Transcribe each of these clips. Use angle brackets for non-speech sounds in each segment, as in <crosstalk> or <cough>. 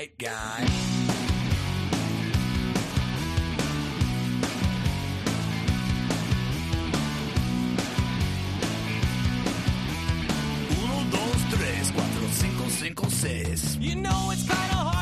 White guy. Uno, dos, tres, cuatro, cinco, cinco, seis. You know it's kinda hard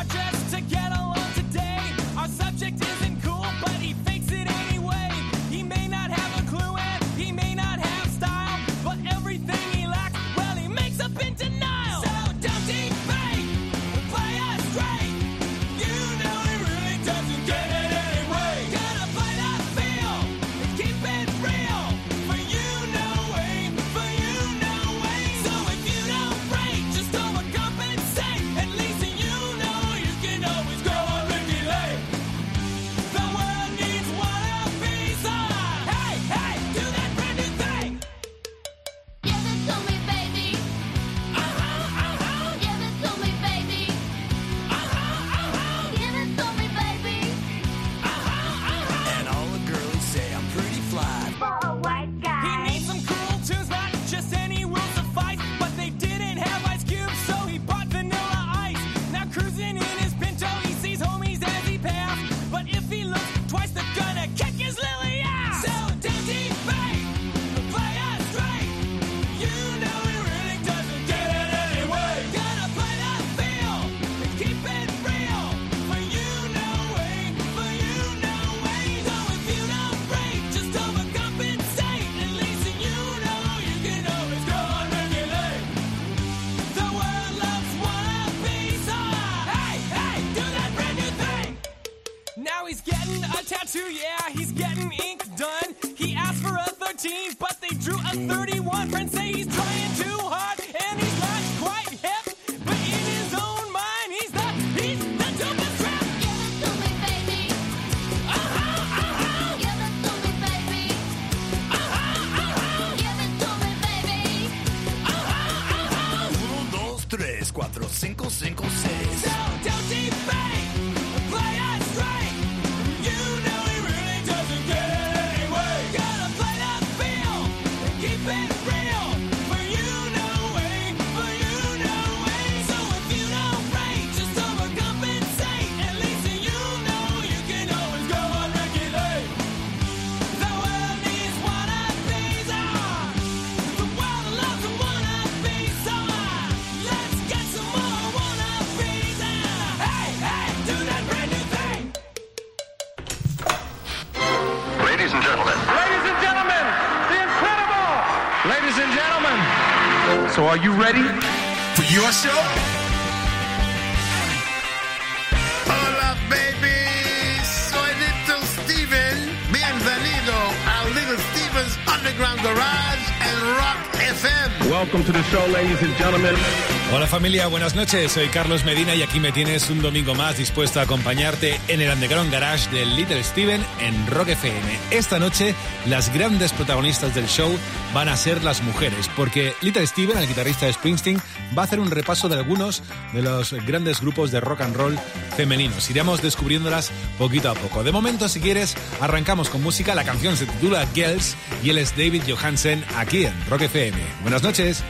familia? Buenas noches, soy Carlos Medina y aquí me tienes un domingo más dispuesto a acompañarte en el Underground Garage del Little Steven en Rock FM. Esta noche las grandes protagonistas del show van a ser las mujeres, porque Little Steven, el guitarrista de Springsteen, va a hacer un repaso de algunos de los grandes grupos de rock and roll femeninos. Iremos descubriéndolas poquito a poco. De momento, si quieres, arrancamos con música. La canción se titula Girls y él es David Johansen aquí en Rock FM. Buenas noches.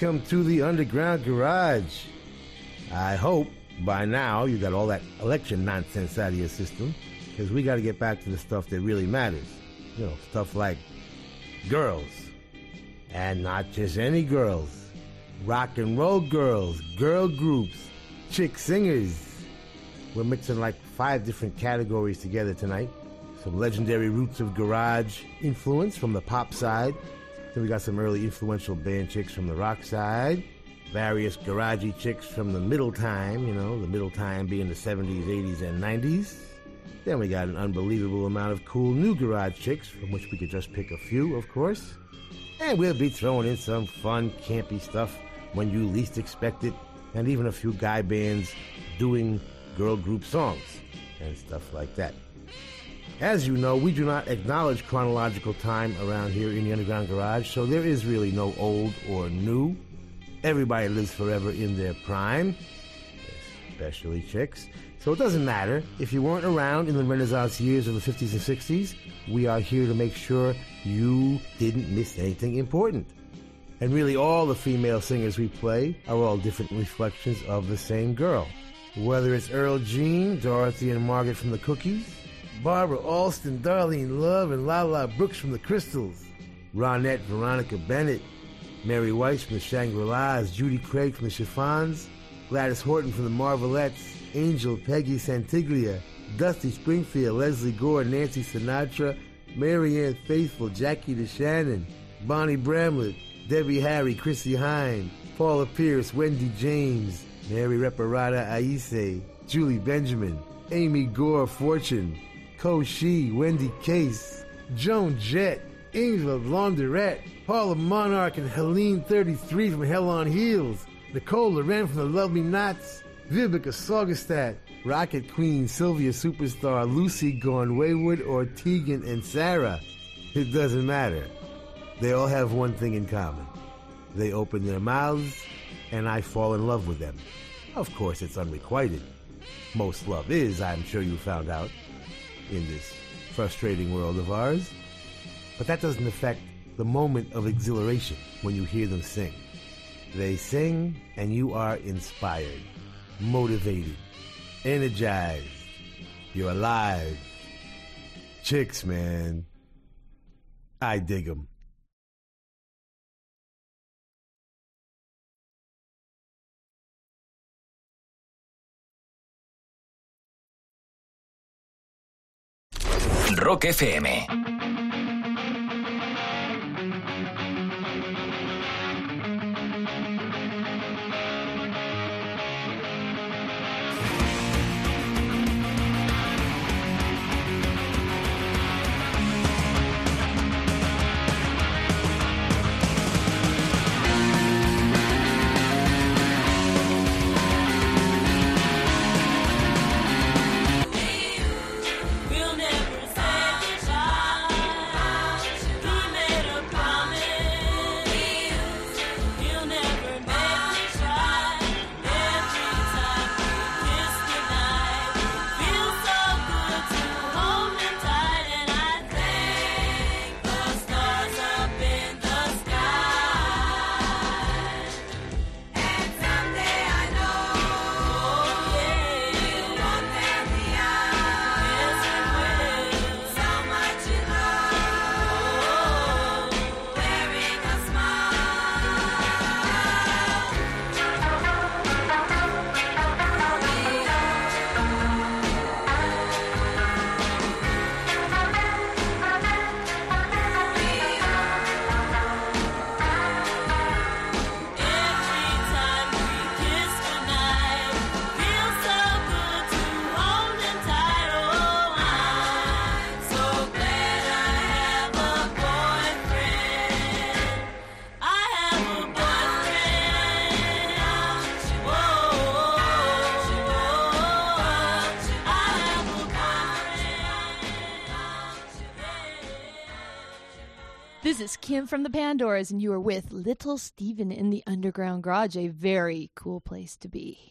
Welcome to the Underground Garage. I hope by now you got all that election nonsense out of your system, because we got to get back to the stuff that really matters. You know, stuff like girls. And not just any girls. Rock and roll girls, girl groups, chick singers. We're mixing like five different categories together tonight. Some legendary roots of garage influence from the pop side. Then we got some early influential band chicks from the rock side. Various garagey chicks from the middle time, you know, the middle time being the 70s, 80s, and 90s. Then we got an unbelievable amount of cool new garage chicks, from which we could just pick a few, of course. And we'll be throwing in some fun, campy stuff when you least expect it, and even a few guy bands doing girl group songs and stuff like that. As you know, we do not acknowledge chronological time around here in the Underground Garage, so there is really no old or new. Everybody lives forever in their prime, especially chicks. So it doesn't matter. If you weren't around in the Renaissance years of the 50s and 60s, we are here to make sure you didn't miss anything important. And really, all the female singers we play are all different reflections of the same girl. Whether it's Earl Jean, Dorothy and Margaret from the Cookies, Barbara Alston, Darlene Love, and Lala Brooks from the Crystals, Ronette Veronica Bennett, Mary Weiss from the Shangri-Las, Judy Craig from the Chiffons, Gladys Horton from the Marvelettes, Angel Peggy Santiglia, Dusty Springfield, Lesley Gore, Nancy Sinatra, Marianne Faithfull, Jackie DeShannon, Bonnie Bramlett, Debbie Harry, Chrissie Hynde, Paula Pierce, Wendy James, Mary Reparata Aiese, Julie Benjamin, Amy Gore Fortune, Ko Shih, Wendy Case, Joan Jett, Angela Laundrette, Paula Monarch and Helene 33 from Hell on Heels, Nicole Laurenne from the Love Me Nots, Vivica Saugestad, Rocket Queen, Sylvia Superstar, Lucy Gone Wayward, or Tegan and Sara. It doesn't matter. They all have one thing in common. They open their mouths, and I fall in love with them. Of course, it's unrequited. Most love is, I'm sure you found out, in this frustrating world of ours. But that doesn't affect the moment of exhilaration when you hear them sing. They sing, and you are inspired, motivated, energized. You're alive. Chicks, man. I dig them. Rock FM. This is Kim from the Pandoras, and you are with Little Steven in the Underground Garage, a very cool place to be.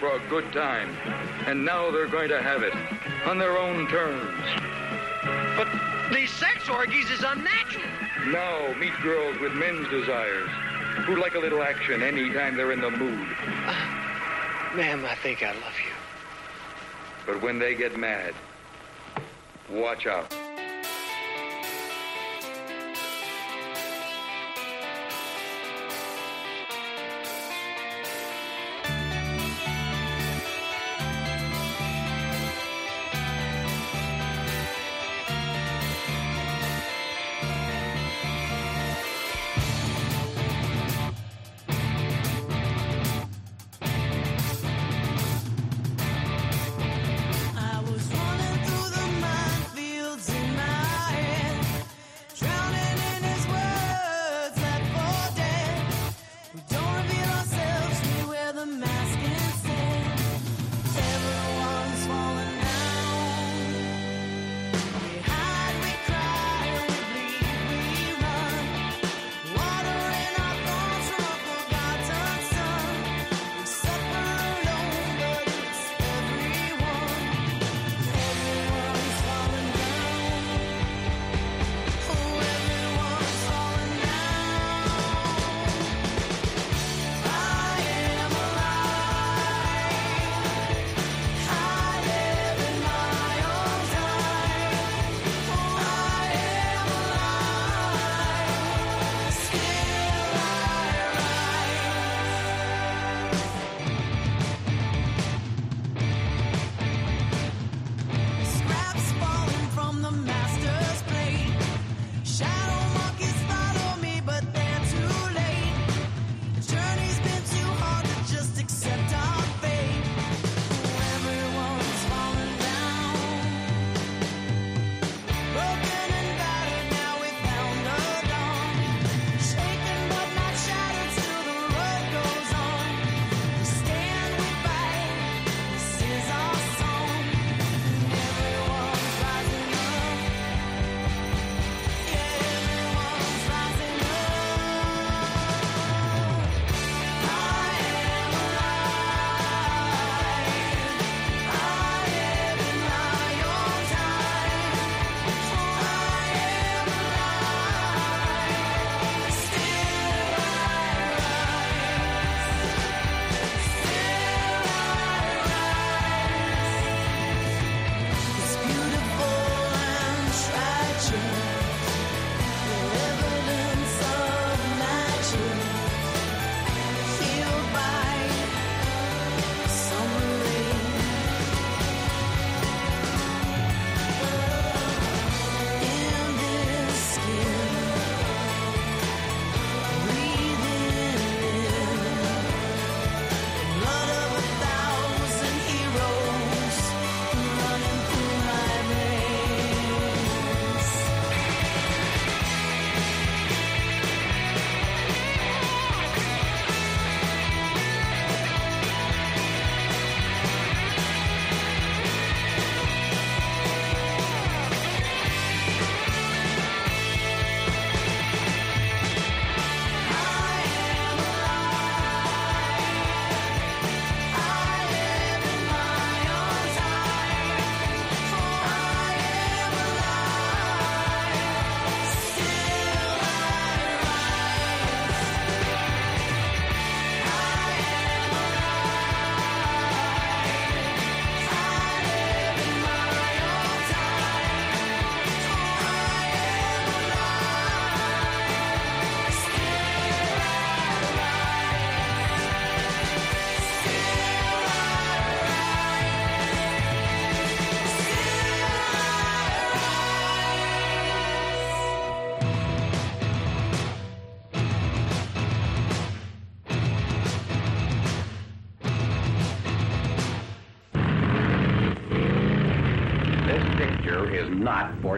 for a good time. And now they're going to have it on their own terms. But these sex orgies is unnatural. Now meet girls with men's desires who like a little action anytime they're in the mood. Uh, ma'am, I think I love you. But when they get mad, watch out.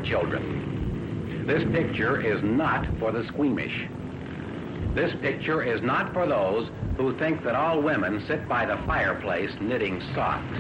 Children. This picture is not for the squeamish. This picture is not for those who think that all women sit by the fireplace knitting socks.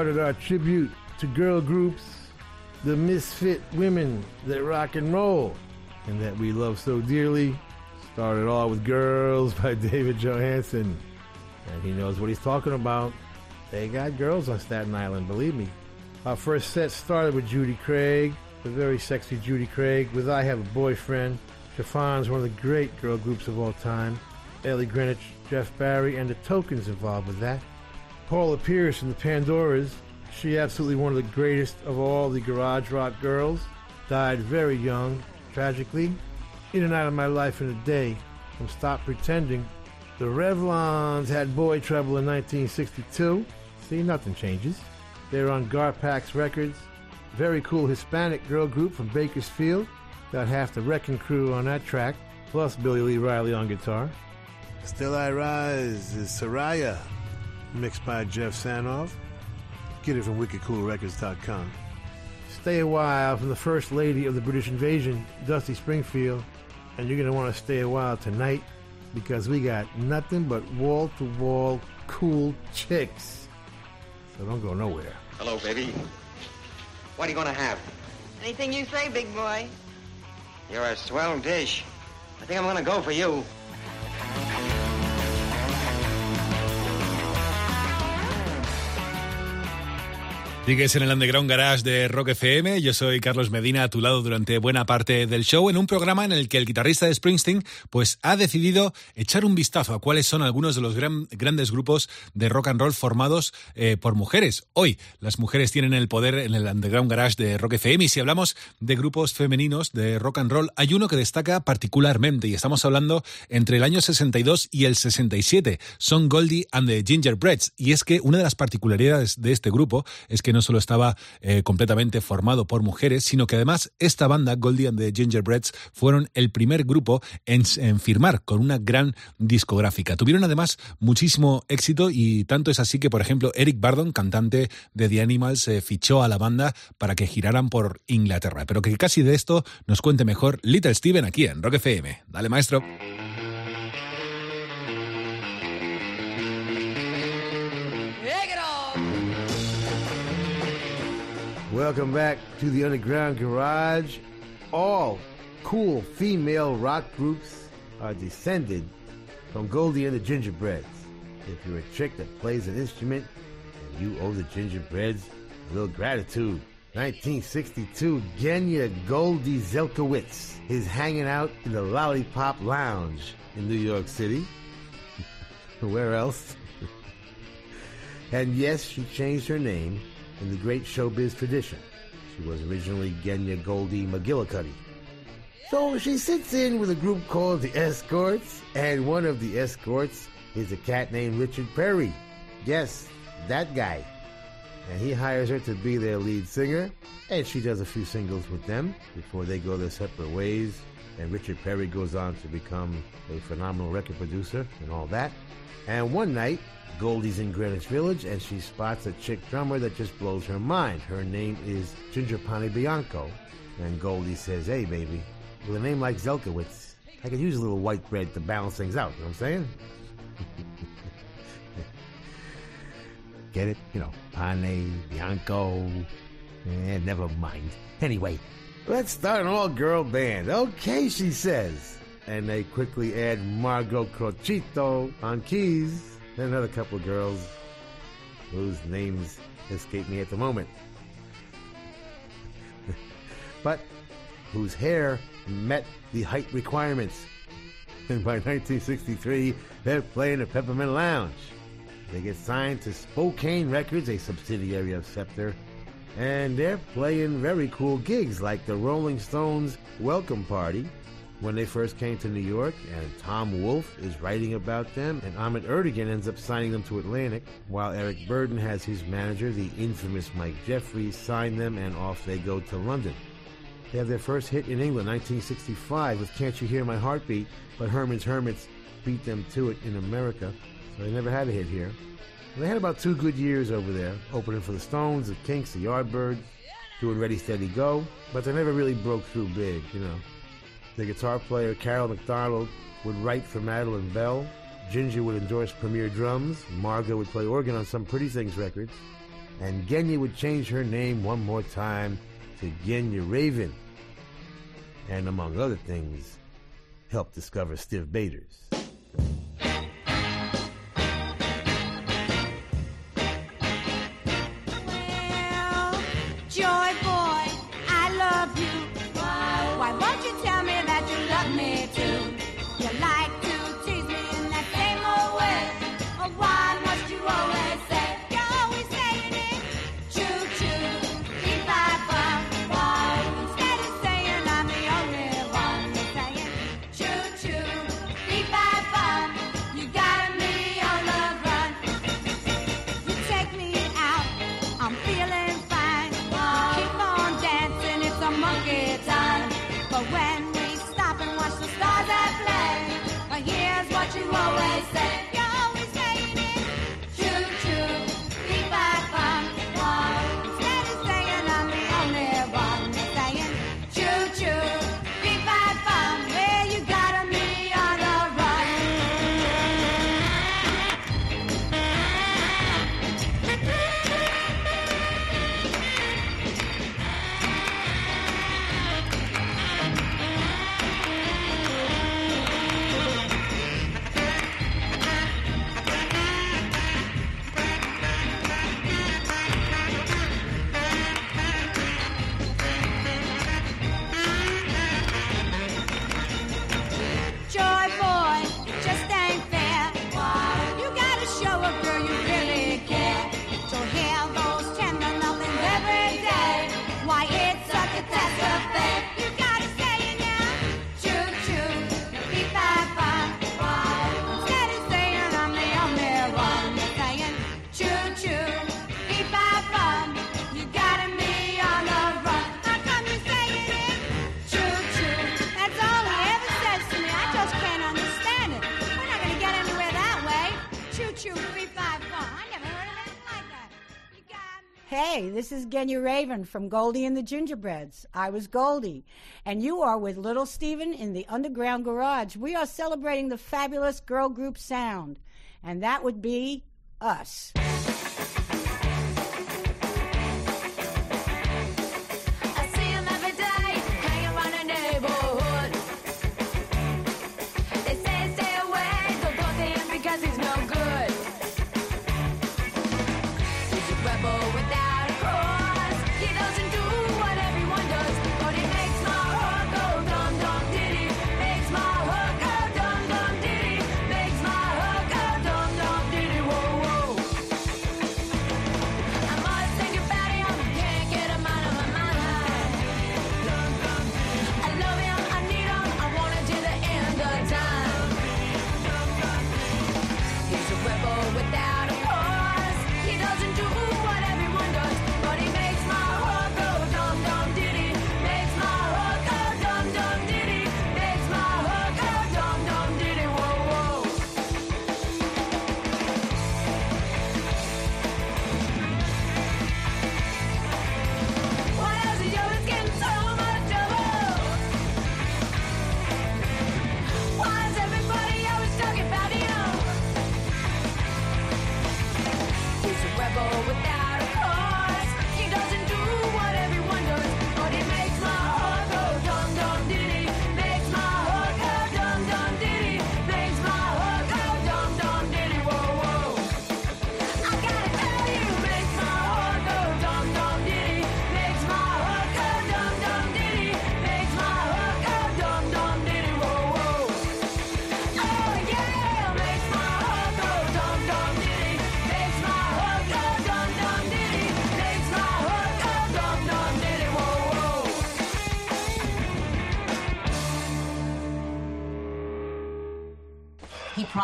Started our tribute to girl groups, the misfit women that rock and roll, and that we love so dearly. Started all with Girls by <laughs> David Johansen. And he knows what he's talking about. They got girls on Staten Island, believe me. Our first set started with Judy Craig, the very sexy Judy Craig, with I Have a Boyfriend. Chiffon's one of the great girl groups of all time. Ellie Greenwich, Jeff Barry, and the Tokens involved with that. Paula Pierce and the Pandoras, she absolutely one of the greatest of all the garage rock girls, died very young, tragically. In and out of my life in a day from Stop Pretending. The Revlons had Boy Trouble in 1962. See, nothing changes. They're on Garpax Records. Very cool Hispanic girl group from Bakersfield. Got half the Wrecking Crew on that track, plus Billy Lee Riley on guitar. Still I Rise is Soraya, mixed by Geoff Sanoff. Get it from wickedcoolrecords.com. Stay a while from the First Lady of the British Invasion, Dusty Springfield, and you're going to want to stay a while tonight because we got nothing but wall to wall cool chicks. So don't go nowhere. Hello, baby. What are you gonna have? Anything you say, big boy. You're a swell dish. I think I'm gonna go for you. Sigues en el Underground Garage de Rock FM. Yo soy Carlos Medina, a tu lado durante buena parte del show, en un programa en el que el guitarrista de Springsteen pues, ha decidido echar un vistazo a cuáles son algunos de los gran- grandes grupos de rock and roll formados eh, por mujeres. Hoy las mujeres tienen el poder en el Underground Garage de Rock FM y si hablamos de grupos femeninos de rock and roll, hay uno que destaca particularmente y estamos hablando entre el año 62 y el 67. Son Goldie and the Gingerbreads y es que una de las particularidades de este grupo es que no solo estaba eh, completamente formado por mujeres, sino que además esta banda, Goldie and the Gingerbreads, fueron el primer grupo en, en firmar con una gran discográfica. Tuvieron además muchísimo éxito y tanto es así que, por ejemplo, Eric Bardon, cantante de The Animals, eh, fichó a la banda para que giraran por Inglaterra. Pero que casi de esto nos cuente mejor Little Steven aquí en Rock FM. Dale, maestro. Welcome back to the Underground Garage. All cool female rock groups are descended from Goldie and the Gingerbreads. if you're a chick that plays an instrument, you owe the gingerbreads a little gratitude. 1962, Genya Goldie Zelkowitz is hanging out in the Lollipop Lounge in New York City. <laughs> Where else? <laughs> and yes, she changed her name in the great showbiz tradition. She was originally Genya Goldie McGillicuddy. So she sits in with a group called the Escorts, and one of the Escorts is a cat named Richard Perry. Yes, that guy. And he hires her to be their lead singer, and she does a few singles with them before they go their separate ways. And Richard Perry goes on to become a phenomenal record producer and all that. And one night, Goldie's in Greenwich Village, and she spots a chick drummer that just blows her mind. Her name is Ginger Pane Bianco. And Goldie says, Hey, baby, with a name like Zelkowitz, I could use a little white bread to balance things out. You know what I'm saying? <laughs> Get it? You know, Pane, Bianco. Eh, never mind. Anyway, let's start an all-girl band. Okay, she says. And they quickly add Margot Crocitto on keys and another couple of girls whose names escape me at the moment. <laughs> but whose hair met the height requirements. And by 1963, they're playing at Peppermint Lounge. They get signed to Spokane Records, a subsidiary of Scepter, and they're playing very cool gigs like the Rolling Stones Welcome Party when they first came to New York, and Tom Wolfe is writing about them, and Ahmet Ertegun ends up signing them to Atlantic, while Eric Burdon has his manager, the infamous Mike Jeffries, sign them, and off they go to London. They have their first hit in England, 1965, with Can't You Hear My Heartbeat, but Herman's Hermits beat them to it in America, so they never had a hit here. They had about two good years over there, opening for the Stones, the Kinks, the Yardbirds, doing Ready Steady Go, but they never really broke through big, you know. The guitar player Carol McDonald would write for Madeline Bell. Ginger would endorse Premier Drums. Margot would play organ on some Pretty Things records. And Genya would change her name one more time to Genya Ravan. And among other things, help discover Stiv Bators. Hey, this is Genya Ravan from Goldie and the Gingerbreads. I was Goldie, and you are with Little Steven in the Underground Garage. We are celebrating the fabulous girl group sound, and that would be us.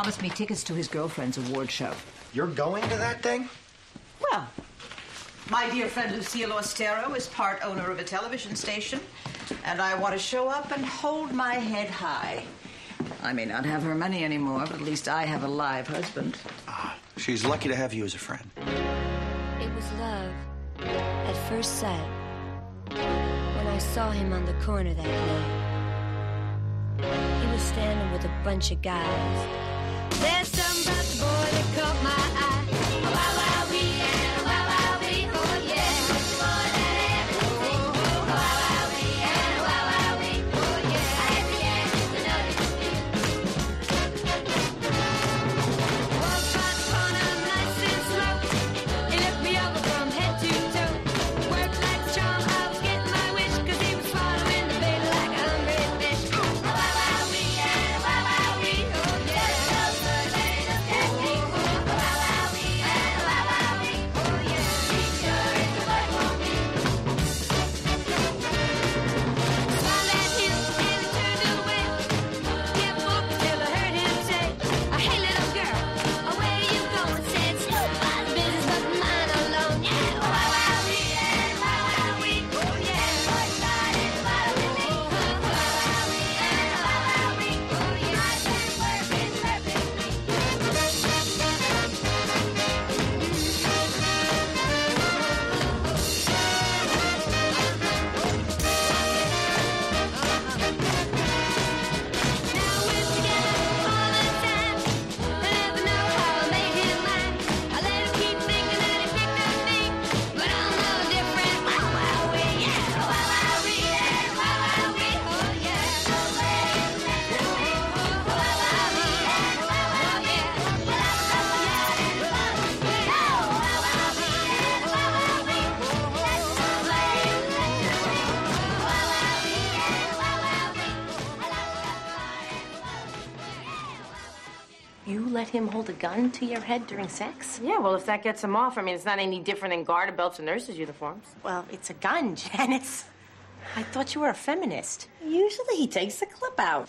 Promised me tickets to his girlfriend's award show. You're going to that thing? Well, my dear friend Lucille Ostero is part owner of a television station, and I want to show up and hold my head high. I may not have her money anymore, but at least I have a live husband. Ah, She's lucky to have you as a friend. It was love at first sight when I saw him on the corner that night. He was standing with a bunch of guys. There's about the boy that caught my eye. Gun to your head during sex? Yeah, well, if that gets him off, I mean, it's not any different than garter belts and nurses' uniforms. Well, it's a gun, <laughs> Janice. I thought you were a feminist. Usually he takes the clip out.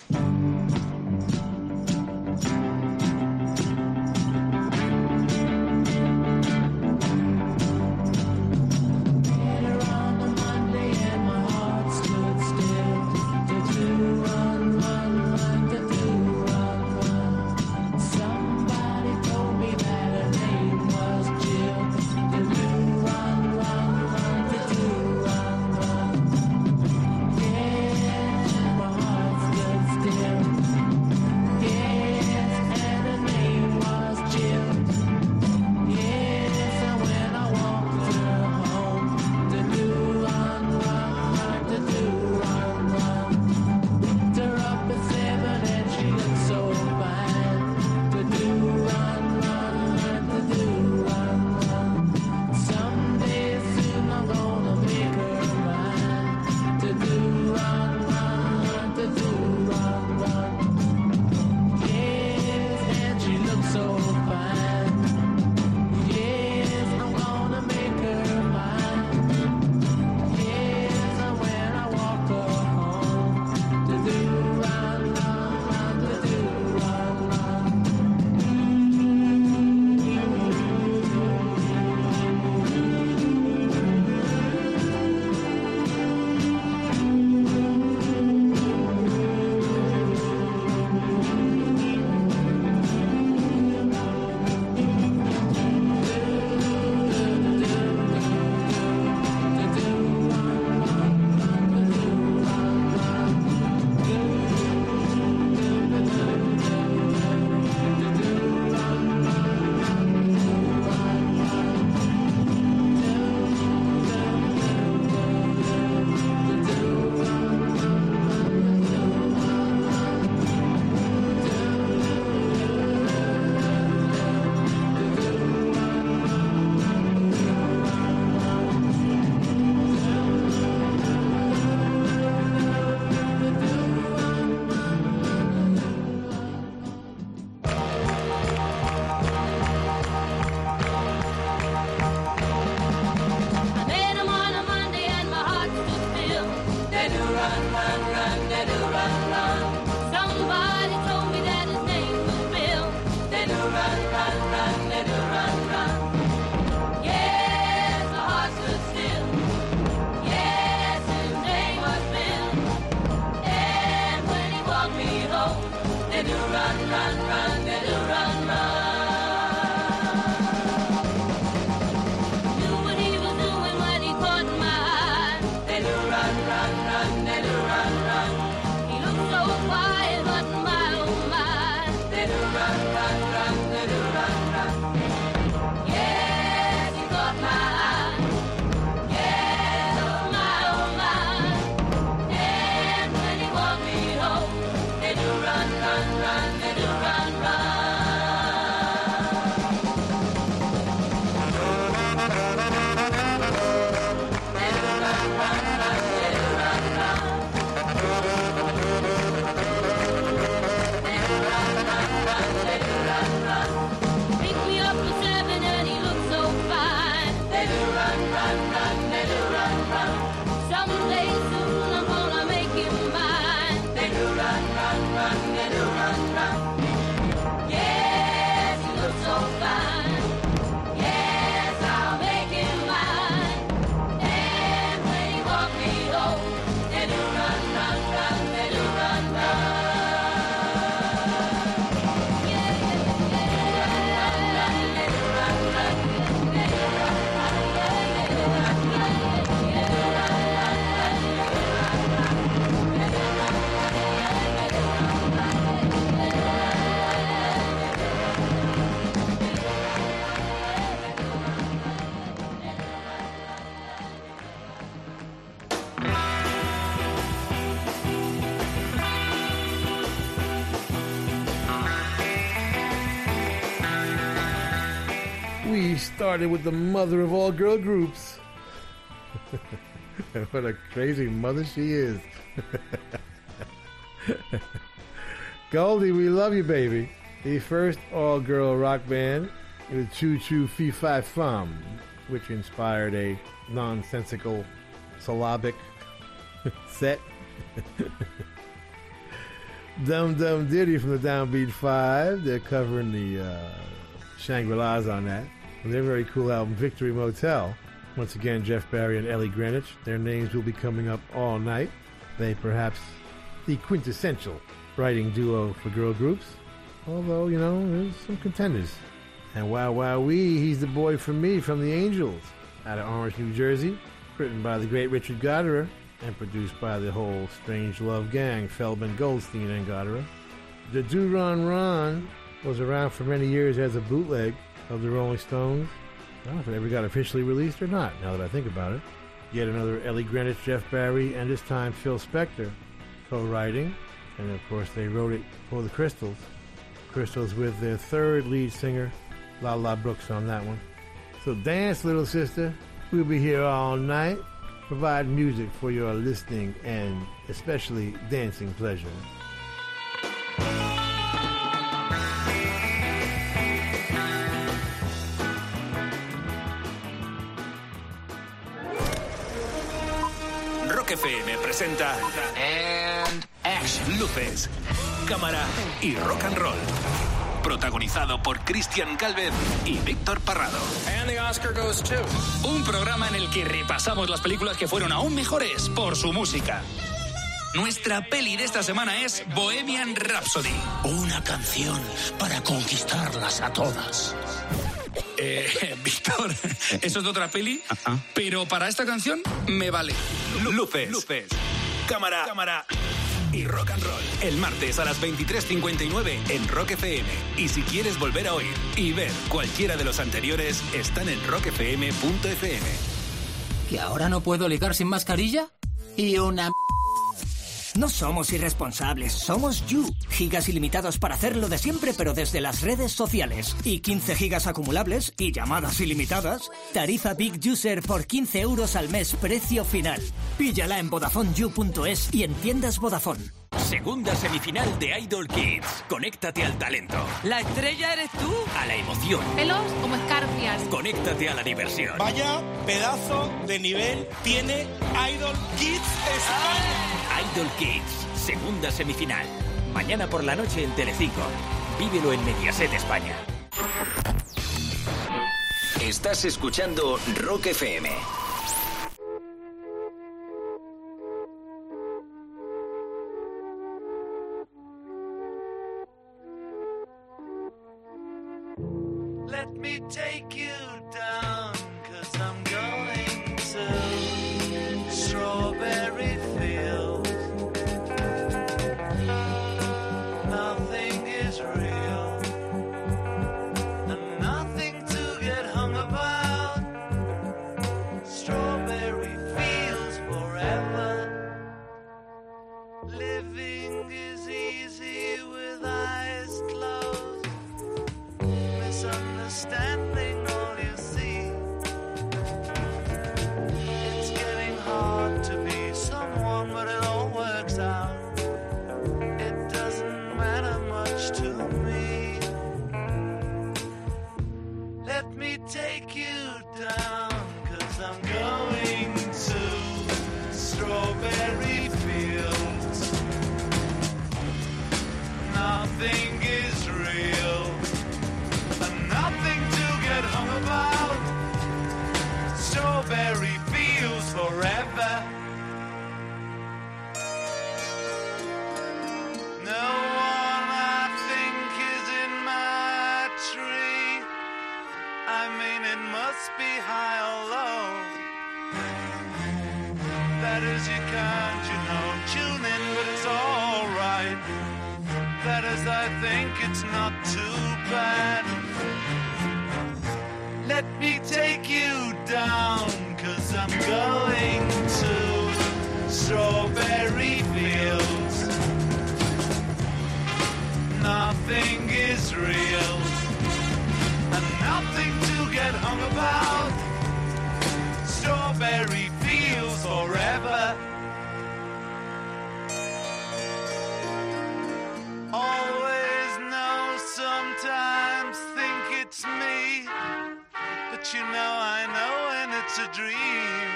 Started with the mother of all girl groups. <laughs> what a crazy mother she is. <laughs> Goldie, we love you, baby. The first all girl rock band with Choo Choo Fee Fi Fum, which inspired a nonsensical syllabic <laughs> set. Dum Dum Diddy from the Downbeat Five. They're covering the uh, Shangri La's on that. And their very cool album, Victory Motel. Once again, Jeff Barry and Ellie Greenwich. Their names will be coming up all night. They perhaps the quintessential writing duo for girl groups. Although, you know, there's some contenders. And wow, wow, wee, he's the boy from me from the Angels out of Orange, New Jersey. Written by the great Richard Gottehrer and produced by the whole Strange Love gang, Feldman, Goldstein, and Gottehrer. The Do Ron Ron was around for many years as a bootleg of the Rolling Stones. I don't know if it ever got officially released or not, now that I think about it. Yet another Ellie Greenwich, Jeff Barry, and this time Phil Spector co-writing. And of course they wrote it for the Crystals. Crystals with their third lead singer, Lala Brooks on that one. So dance, little sister. We'll be here all night. Provide music for your listening and especially dancing pleasure. Presenta And Action Luces, Cámara y Rock and Roll. Protagonizado por Cristian Calvez y Víctor Parrado. And the Oscar goes to. Un programa en el que repasamos las películas que fueron aún mejores por su música. Nuestra peli de esta semana es Bohemian Rhapsody. Una canción para conquistarlas a todas. Eh, <laughs> Víctor, eso es de otra peli, pero para esta canción me vale. Luces, luces, cámara, cámara y rock and roll. El martes a las 23.59 en Rock FM. Y si quieres volver a oír y ver cualquiera de los anteriores, están en rockfm.fm. ¿Que ahora no puedo ligar sin mascarilla? Y una... No somos irresponsables, somos You. Gigas ilimitados para hacerlo de siempre, pero desde las redes sociales. Y 15 gigas acumulables y llamadas ilimitadas. Tarifa Big User por 15 euros al mes, precio final. Píllala en VodafoneYou.es y en tiendas Vodafone. Segunda semifinal de Idol Kids. Conéctate al talento. ¿La estrella eres tú? A la emoción. Pelos como escarpias. Conéctate a la diversión. Vaya pedazo de nivel tiene Idol Kids España. Idol Kids, segunda semifinal. Mañana por la noche en Telecinco. Vívelo en Mediaset España. Estás escuchando Rock FM. Let me take you down, You know, I know when it's a dream.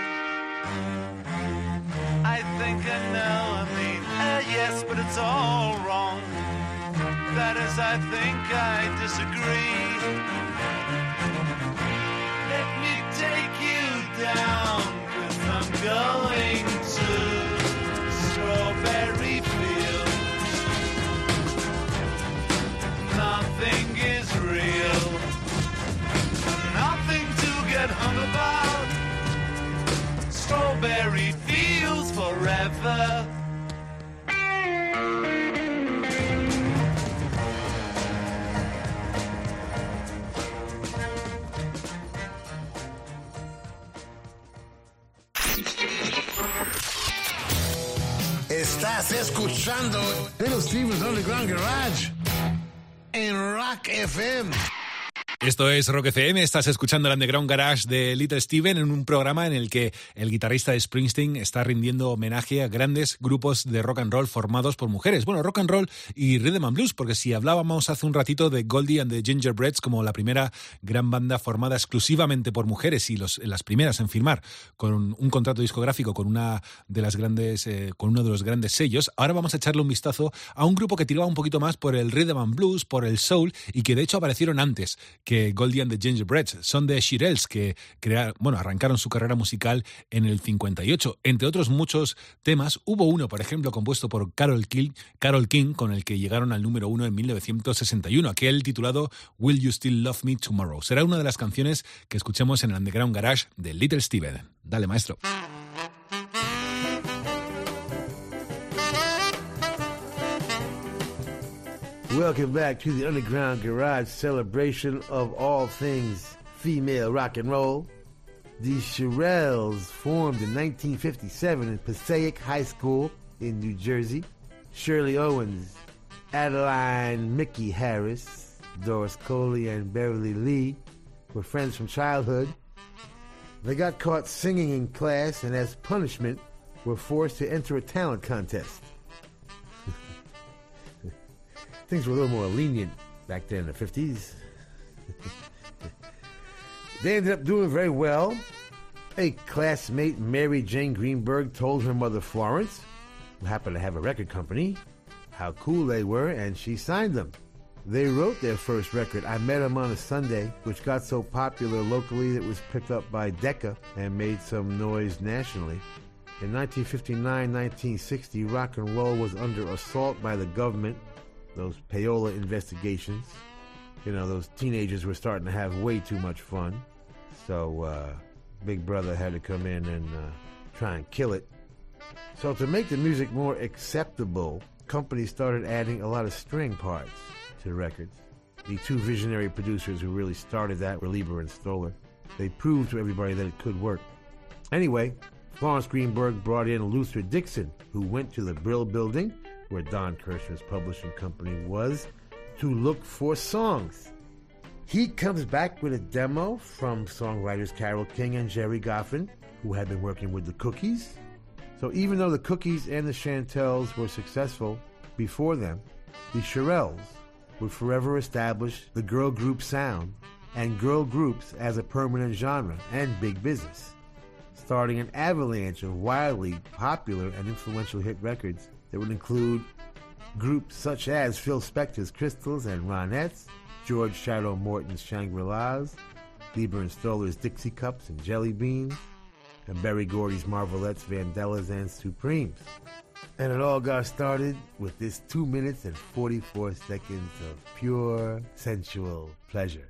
I think I know, I mean, uh, yes, but it's all wrong. That is, I think I disagree. Let me take you down, cause I'm going hung about. Strawberry Fields forever. Estás escuchando Little Steven's Underground Garage en Rock FM. Esto es Rock FM, estás escuchando el Underground Garage de Little Steven en un programa en el que el guitarrista de Springsteen está rindiendo homenaje a grandes grupos de rock and roll formados por mujeres. Bueno, rock and roll y rhythm and blues, porque si hablábamos hace un ratito de Goldie and the Gingerbreads como la primera gran banda formada exclusivamente por mujeres y los, las primeras en firmar con un, contrato discográfico con una de las grandes, eh, con uno de los grandes sellos, ahora vamos a echarle un vistazo a un grupo que tiraba un poquito más por el rhythm and blues, por el soul y que de hecho aparecieron antes que Goldie and the Gingerbreads. Son de Shirelles que bueno, arrancaron su carrera musical en el 58. Entre otros muchos temas, hubo uno, por ejemplo, compuesto por Carol King, Carol King con el que llegaron al número uno en 1961, aquel titulado Will You Still Love Me Tomorrow. Será una de las canciones que escuchemos en el Underground Garage de Little Steven. Dale, maestro. Welcome back to the Underground Garage celebration of all things female rock and roll. The Shirelles formed in 1957 in Passaic High School in New Jersey. Shirley Owens, Adeline Mickey Harris, Doris Coley, and Beverly Lee were friends from childhood. They got caught singing in class and, as punishment, were forced to enter a talent contest. Things were a little more lenient back then in the 50s. <laughs> they ended up doing very well. A classmate, Mary Jane Greenberg, told her mother Florence, who happened to have a record company, how cool they were, and she signed them. They wrote their first record, I Met Him on a Sunday, which got so popular locally that it was picked up by Decca and made some noise nationally. In 1959-1960, rock and roll was under assault by the government, those payola investigations. You know, those teenagers were starting to have way too much fun. So, uh, Big Brother had to come in and uh, try and kill it. So, to make the music more acceptable, companies started adding a lot of string parts to the records. The two visionary producers who really started that were Leiber and Stoller. They proved to everybody that it could work. Anyway, Florence Greenberg brought in Luther Dixon, who went to the Brill building, where Don Kirshner's publishing company was, to look for songs. He comes back with a demo from songwriters Carole King and Gerry Goffin, who had been working with the Cookies. So even though the Cookies and the Chantels were successful before them, the Shirelles would forever establish the girl group sound and girl groups as a permanent genre and big business, starting an avalanche of wildly popular and influential hit records that would include groups such as Phil Spector's Crystals and Ronettes, George Shadow Morton's Shangri-Las, Leiber and Stoller's Dixie Cups and Jelly Beans, and Berry Gordy's Marvelettes, Vandellas, and Supremes. And it all got started with this 2 minutes and 44 seconds of pure sensual pleasure.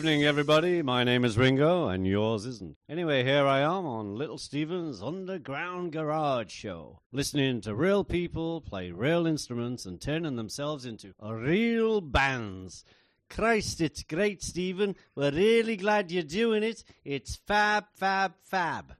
evening, everybody. My name is Ringo, and yours isn't. Anyway, here I am on Little Steven's Underground Garage Show, listening to real people play real instruments and turning themselves into real bands. Christ, it's great, Steven. We're really glad you're doing it. It's fab, fab, fab.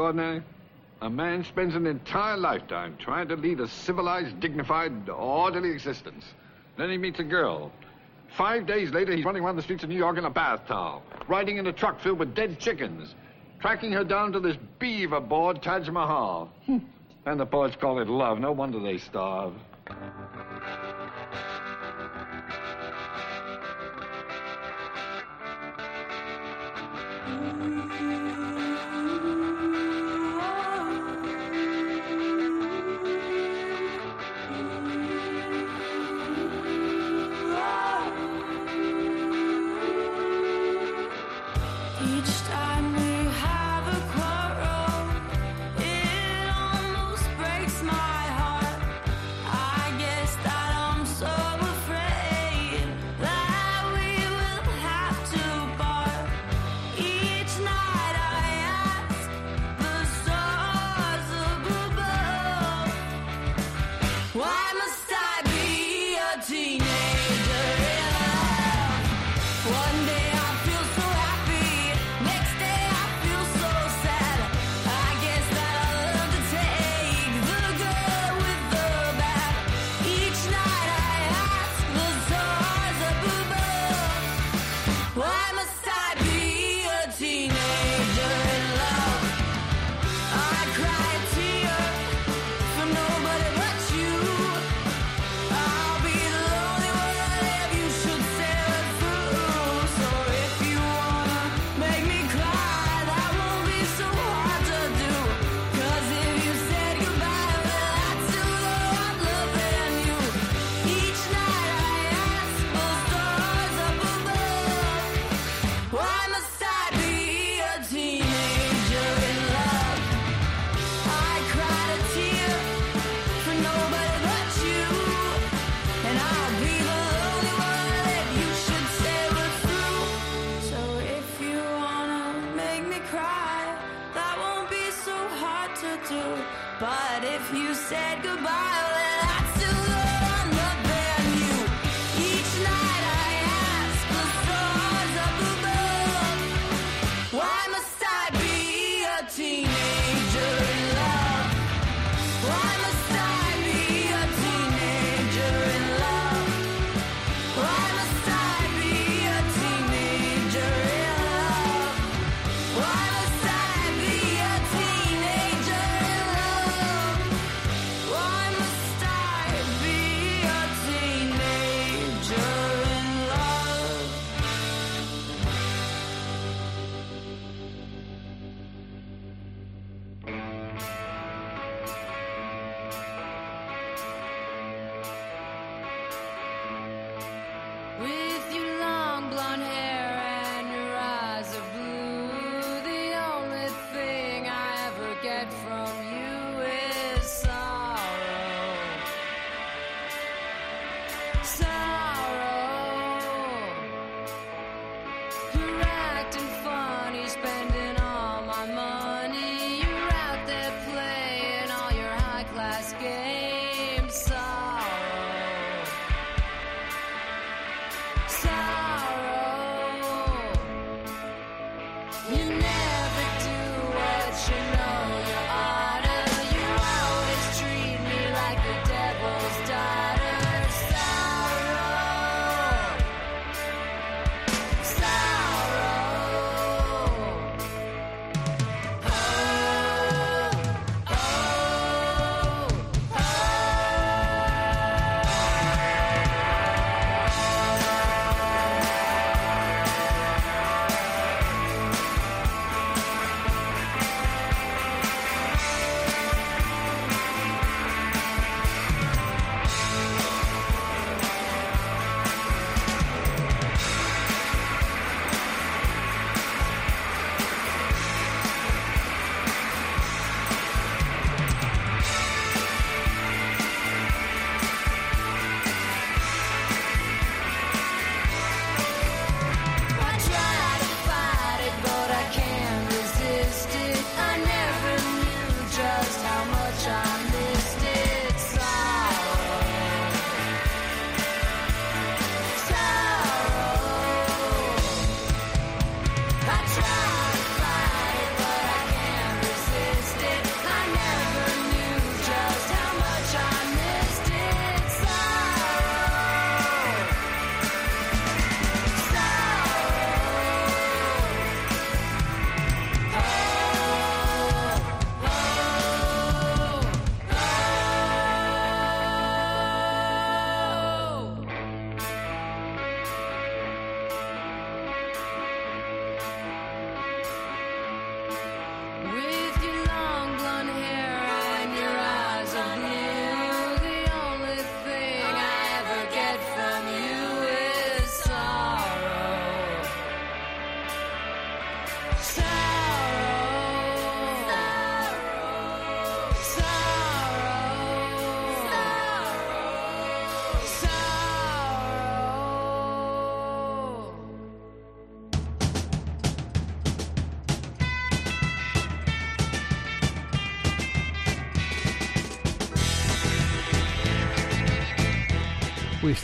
extraordinary? A man spends an entire lifetime trying to lead a civilized, dignified, orderly existence. Then he meets a girl. Five days later, he's running around the streets of New York in a bath towel, riding in a truck filled with dead chickens, tracking her down to this beaver board Taj Mahal. Hmm. and the poets call it love. No wonder they starve.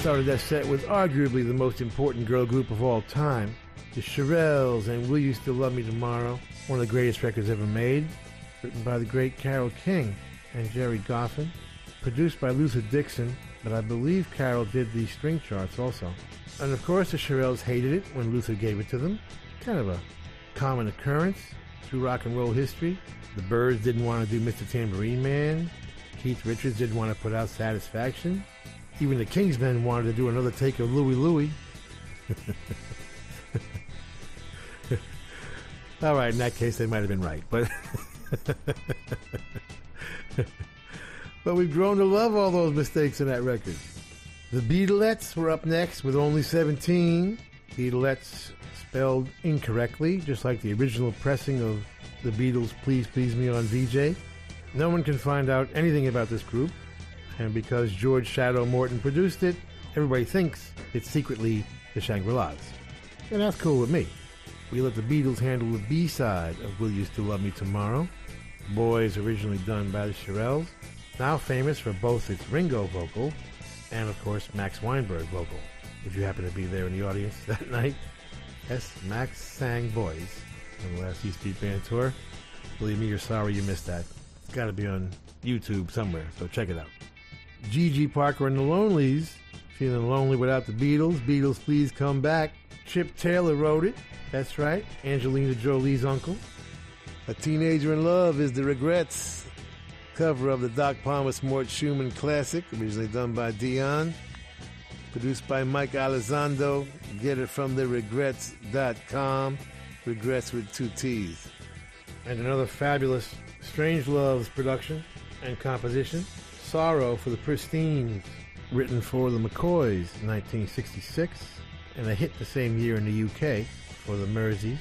Started that set with arguably the most important girl group of all time, the Shirelles and Will You Still Love Me Tomorrow, one of the greatest records ever made, written by the great Carole King and Gerry Goffin, produced by Luther Dixon, but I believe Carole did the string charts also. And of course, the Shirelles hated it when Luther gave it to them. Kind of a common occurrence through rock and roll history. The Byrds didn't want to do Mr. Tambourine Man. Keith Richards didn't want to put out Satisfaction. Even the Kingsmen wanted to do another take of Louie Louie. All right, in that case, they might have been right, but <laughs> but we've grown to love all those mistakes in that record. The Beatlettes were up next with only 17. Beatlettes spelled incorrectly, just like the original pressing of the Beatles' Please Please Me on Vee-Jay. No one can find out anything about this group, and because George Shadow Morton produced it, everybody thinks it's secretly the Shangri-Las. And that's cool with me. We let the Beatles handle the B-side of Will You Still Love Me Tomorrow. Boys originally done by the Shirelles, now famous for both its Ringo vocal and, of course, Max Weinberg vocal. If you happen to be there in the audience <laughs> that night, yes, Max sang Boys on the last East Street Band tour. Believe me, you're sorry you missed that. It's got to be on YouTube somewhere, so check it out. Gigi Parker and the Lonelies, feeling lonely without the Beatles. Beatles, please come back. Chip Taylor wrote it. That's right, Angelina Jolie's uncle. A Teenager in Love is the Regrettes, cover of the Doc Pomus Mort Shuman classic, originally done by Dion, produced by Mike Elizondo. Get it from the regrettes.com, regrettes with two T's. And another fabulous Strangeloves production and composition, Sorrow for the Pristines, written for the McCoys in 1966, and a hit the same year in the UK for the Merseys,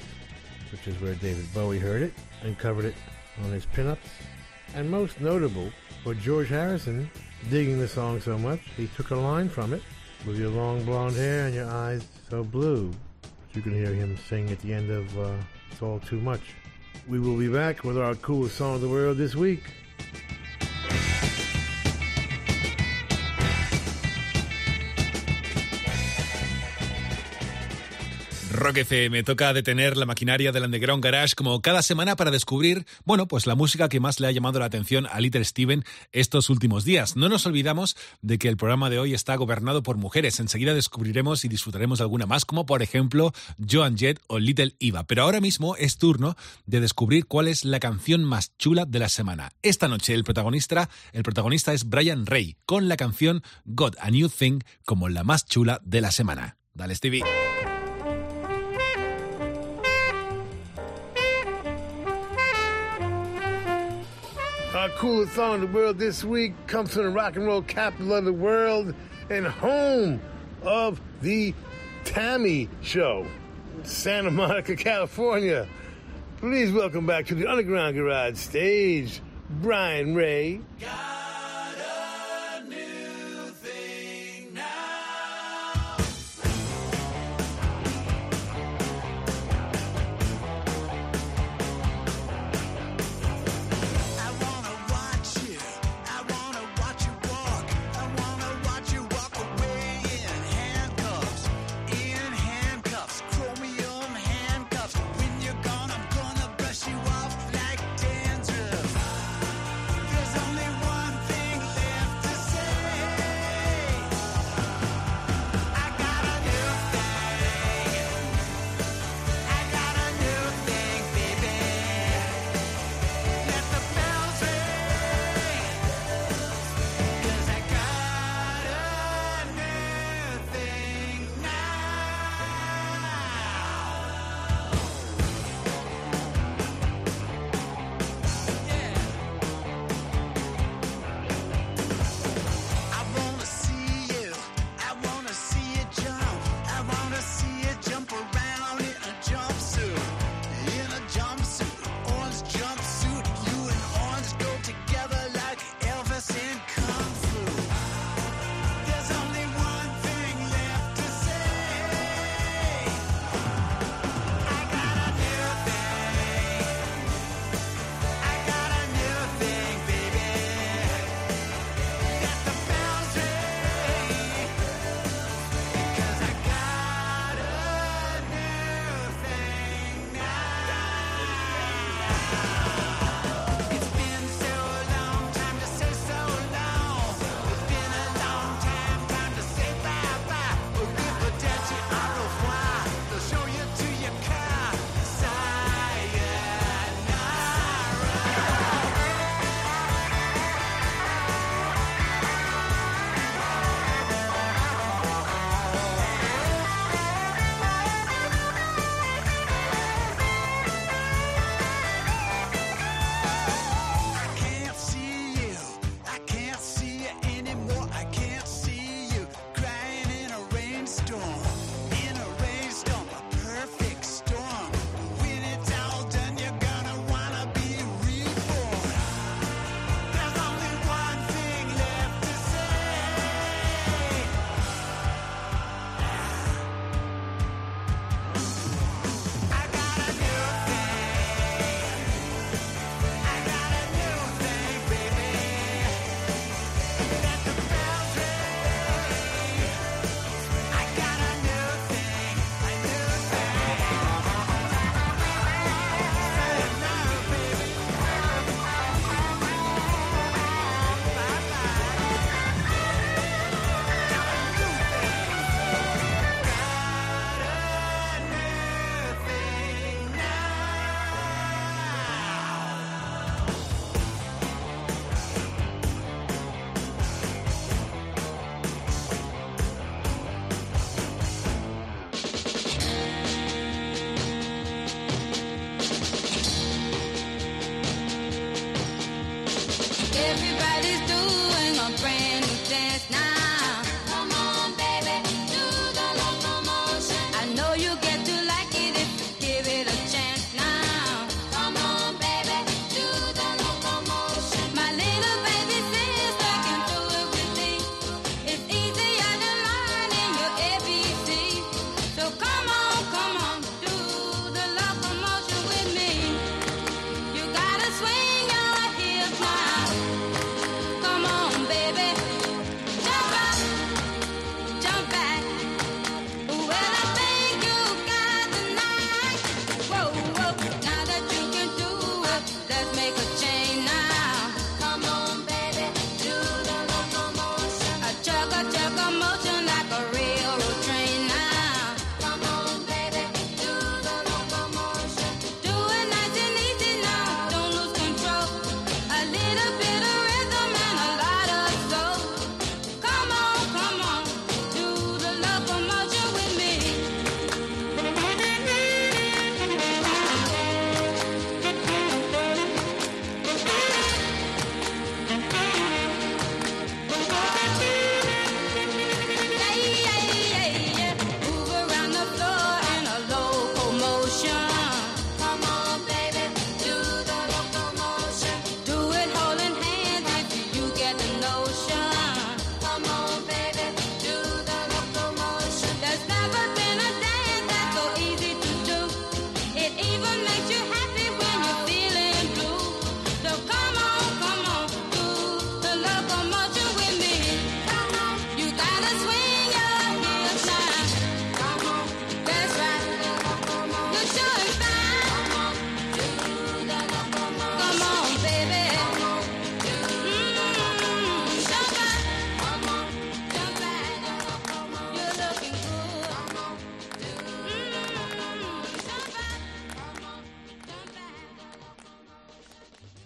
which is where David Bowie heard it and covered it on his pinups. And most notable for George Harrison digging the song so much, he took a line from it with your long blonde hair and your eyes so blue. You can hear him sing at the end of uh, It's All Too Much. We will be back with our coolest song of the world this week. Rock FM toca detener la maquinaria del Underground Garage como cada semana para descubrir, bueno, pues la música que más le ha llamado la atención a Little Steven estos últimos días. No nos olvidamos de que el programa de hoy está gobernado por mujeres. Enseguida descubriremos y disfrutaremos de alguna más, como por ejemplo Joan Jett o Little Eva. Pero ahora mismo es turno de descubrir cuál es la canción más chula de la semana. Esta noche el protagonista, el protagonista es Brian Ray, con la canción Got a New Thing como la más chula de la semana. Dale, Stevie. Our coolest song in the world this week comes from the rock and roll capital of the world and home of the T.A.M.I. Show, Santa Monica, <laughs> California. Please welcome back to the Underground Garage stage, Brian Ray. There's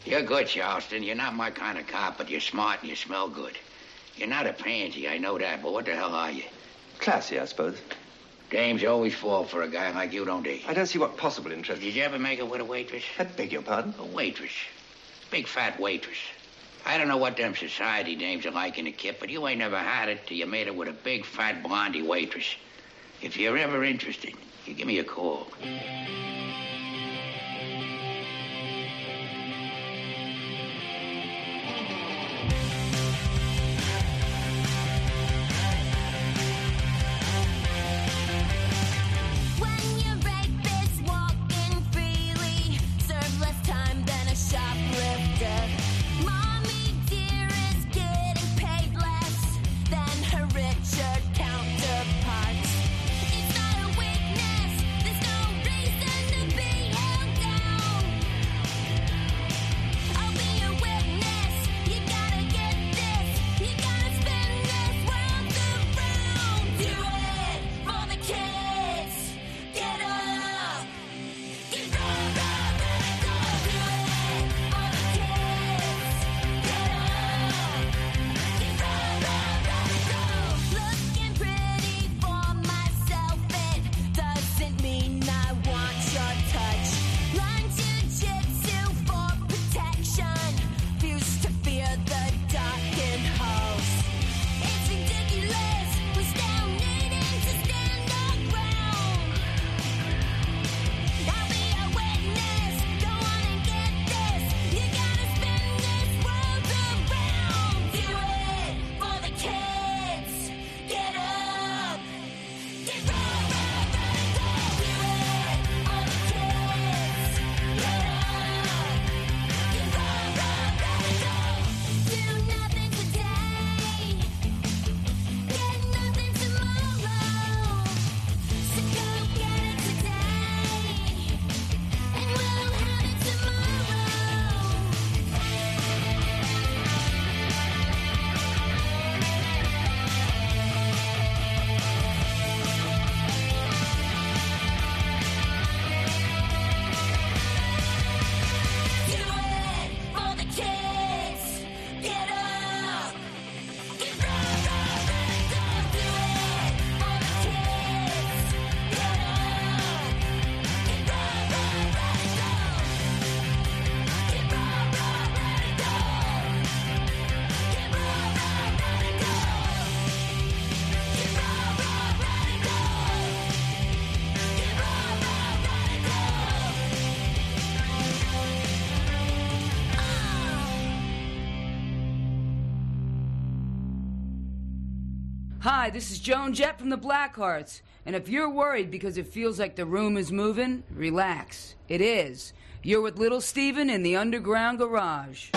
You're good, Charleston. You're not my kind of cop, but you're smart and you smell good. You're not a pansy, I know that, but what the hell are you? Classy, I suppose. Dames always fall for a guy like you, don't they? I don't see what possible interest. Did you ever make it with a waitress? I beg your pardon? A waitress. Big fat waitress. I don't know what them society dames are like in the kip, but you ain't never had it till you made it with a big fat blondie waitress. If you're ever interested, you give me a call. Hi, this is Joan Jett from the Blackhearts. And if you're worried because it feels like the room is moving, relax. It is. You're with Little Steven in the underground garage.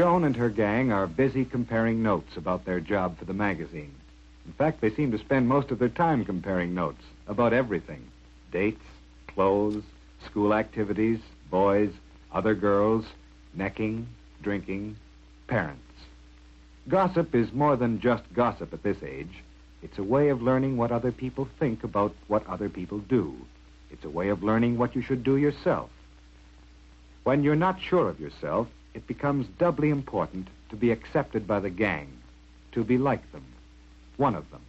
Joan and her gang are busy comparing notes about their job for the magazine. In fact, they seem to spend most of their time comparing notes about everything dates, clothes, school activities, boys, other girls, necking, drinking, parents. Gossip is more than just gossip at this age. It's a way of learning what other people think about what other people do. It's a way of learning what you should do yourself. When you're not sure of yourself, it becomes doubly important to be accepted by the gang, to be like them, one of them.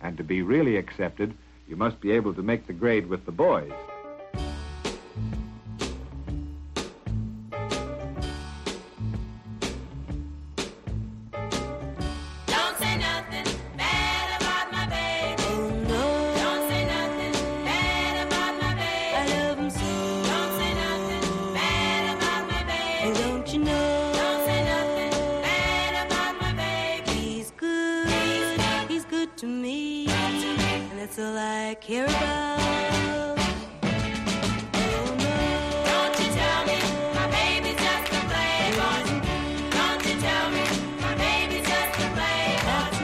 And to be really accepted, you must be able to make the grade with the boys. Care about. Oh no. Don't you tell me my baby's just a playboy. Don't you tell me my baby's just a playboy. That's.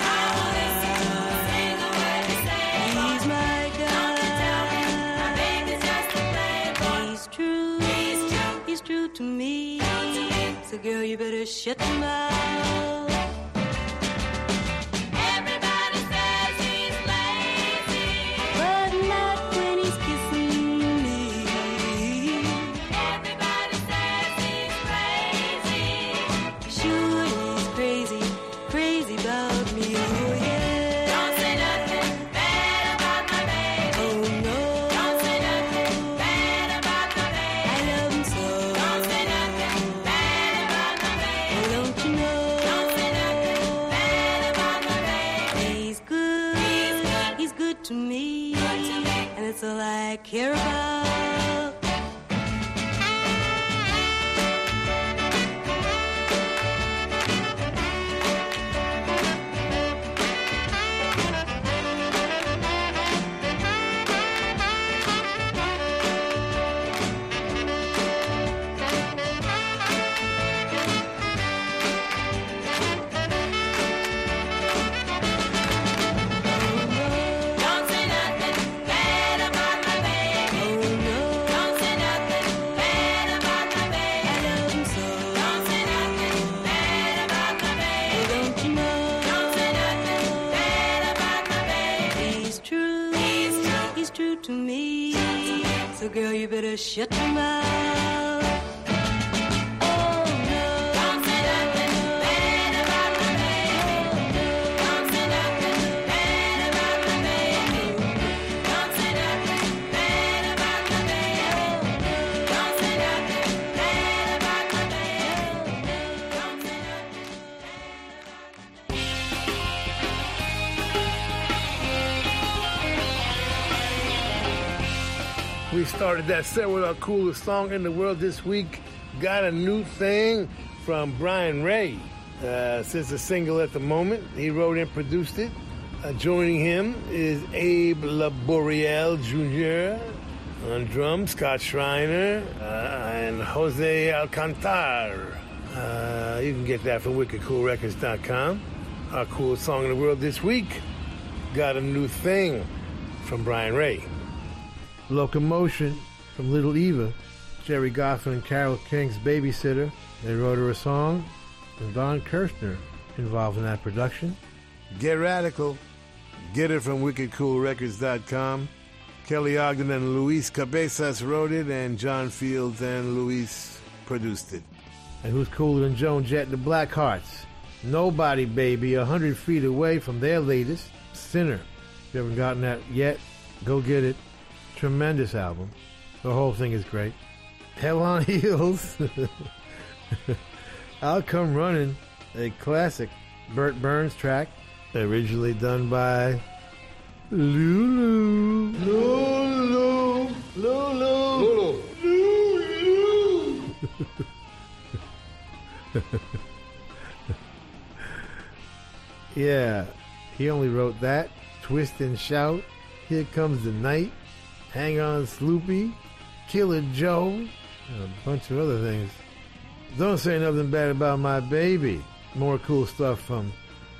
I won't listen to a single word you say. He's my. Don't you tell me my baby's just a playboy. He's true. He's true. He's true to me. So girl, you better shut your mouth. That set with our coolest song in the world this week. Got a new thing from Brian Ray. Uh, since a single at the moment, he wrote and produced it. Uh, joining him is Abe Laboriel Jr. on drums, Scott Shriner, uh, and Jose Alcantar. Uh, you can get that from wickedcoolrecords.com. Our coolest song in the world this week got a new thing from Brian Ray. Locomotion from Little Eva, Gerry Goffin and Carole King's babysitter. They wrote her a song, and Don Kirshner involved in that production. Get Radical. Get it from wickedcoolrecords.com. Kelly Ogden and Luis Cabezas wrote it, and John Fields and Luis produced it. And who's cooler than Joan Jett and the Blackhearts? Nobody, baby, a hundred feet away from their latest, Sinner. If you haven't gotten that yet, go get it. Tremendous album. The whole thing is great. Hell on <laughs> Heels. I'll Come Running, a classic Bert Berns track, originally done by Lulu. Lulu. Lulu. Lulu. <laughs> yeah, he only wrote that. Twist and Shout. Here Comes the Night. Hang On Sloopy. Killer Joe. And a bunch of other things. Don't say nothing bad about my baby. More cool stuff from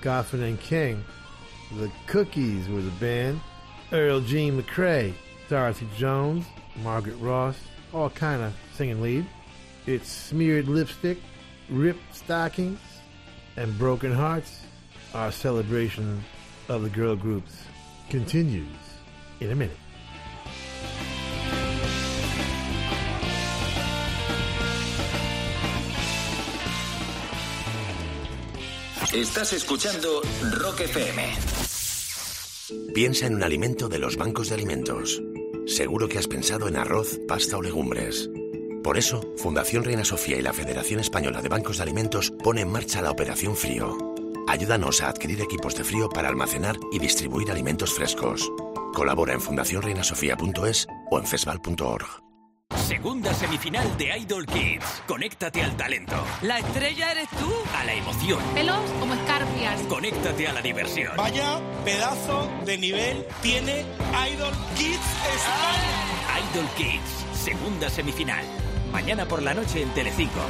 Goffin and King. The Cookies were the band. Earl Jean McCrea, Dorothy Jones, Margaret Ross, all kind of singing lead. It's Smeared Lipstick, Ripped Stockings, and Broken Hearts. Our celebration of the girl groups continues in a minute. Estás escuchando Rock FM. Piensa en un alimento de los bancos de alimentos. Seguro que has pensado en arroz, pasta o legumbres. Por eso, Fundación Reina Sofía y la Federación Española de Bancos de Alimentos pone en marcha la Operación Frío. Ayúdanos a adquirir equipos de frío para almacenar y distribuir alimentos frescos. Colabora en fundacionreinasofía.es o en fesval.org. Segunda semifinal de Idol Kids. Conéctate al talento. La estrella eres tú. A la emoción. Pelos como escarpias. Conéctate a la diversión. Vaya pedazo de nivel tiene Idol Kids España. Idol Kids. Segunda semifinal. Mañana por la noche en Telecinco.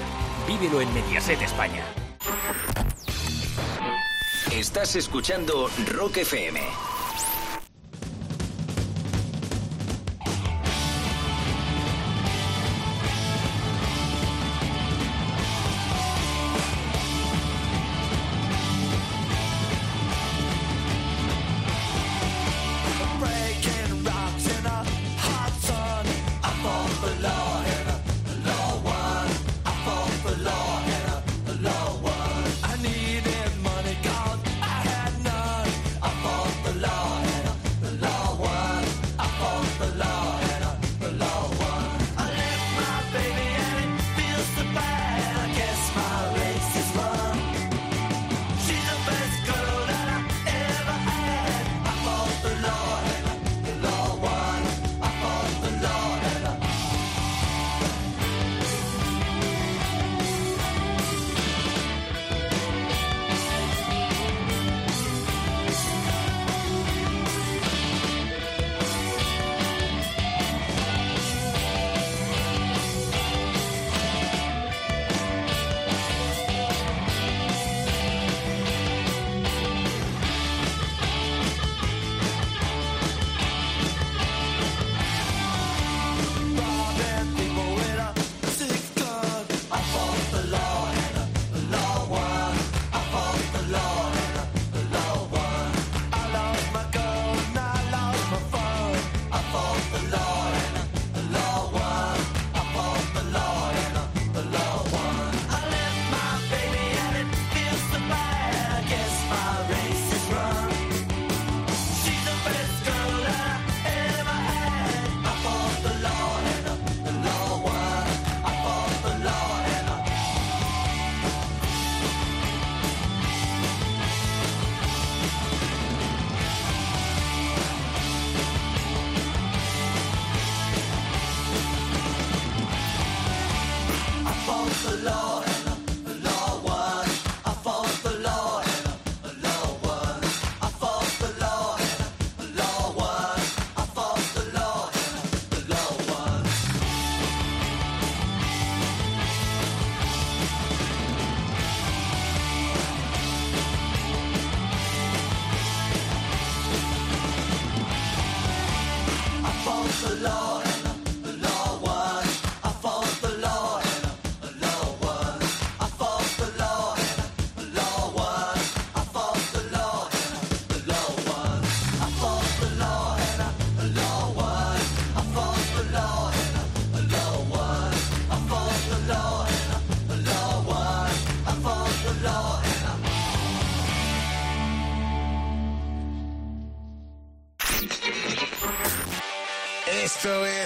Vívelo en Mediaset España. Estás escuchando Rock FM.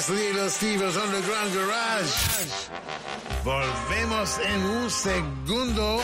Es Little Steven's Underground Garage. Volvemos en un segundo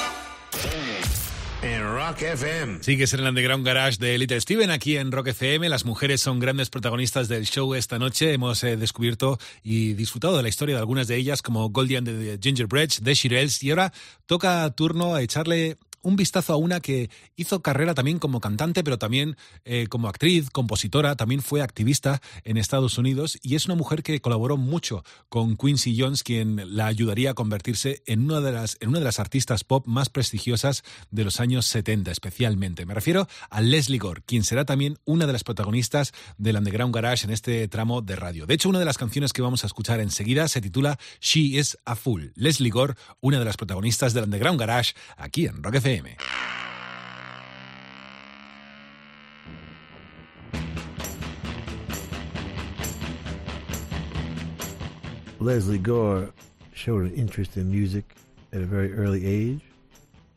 en Rock FM. Sigues en el Underground Garage de Little Steven aquí en Rock FM. Las mujeres son grandes protagonistas del show esta noche. Hemos eh, descubierto y disfrutado de la historia de algunas de ellas, como Goldie and the Gingerbreads, The Shirelles. Y ahora toca turno a echarle un vistazo a una que hizo carrera también como cantante, pero también eh, como actriz, compositora, también fue activista en Estados Unidos y es una mujer que colaboró mucho con Quincy Jones, quien la ayudaría a convertirse en una de las, en una de las artistas pop más prestigiosas de los años 70, especialmente. Me refiero a Leslie Gore, quien será también una de las protagonistas del Underground Garage en este tramo de radio. De hecho, una de las canciones que vamos a escuchar enseguida se titula She is a Fool. Leslie Gore, una de las protagonistas del Underground Garage, aquí en Rock FM. Lesley Gore showed an interest in music at a very early age,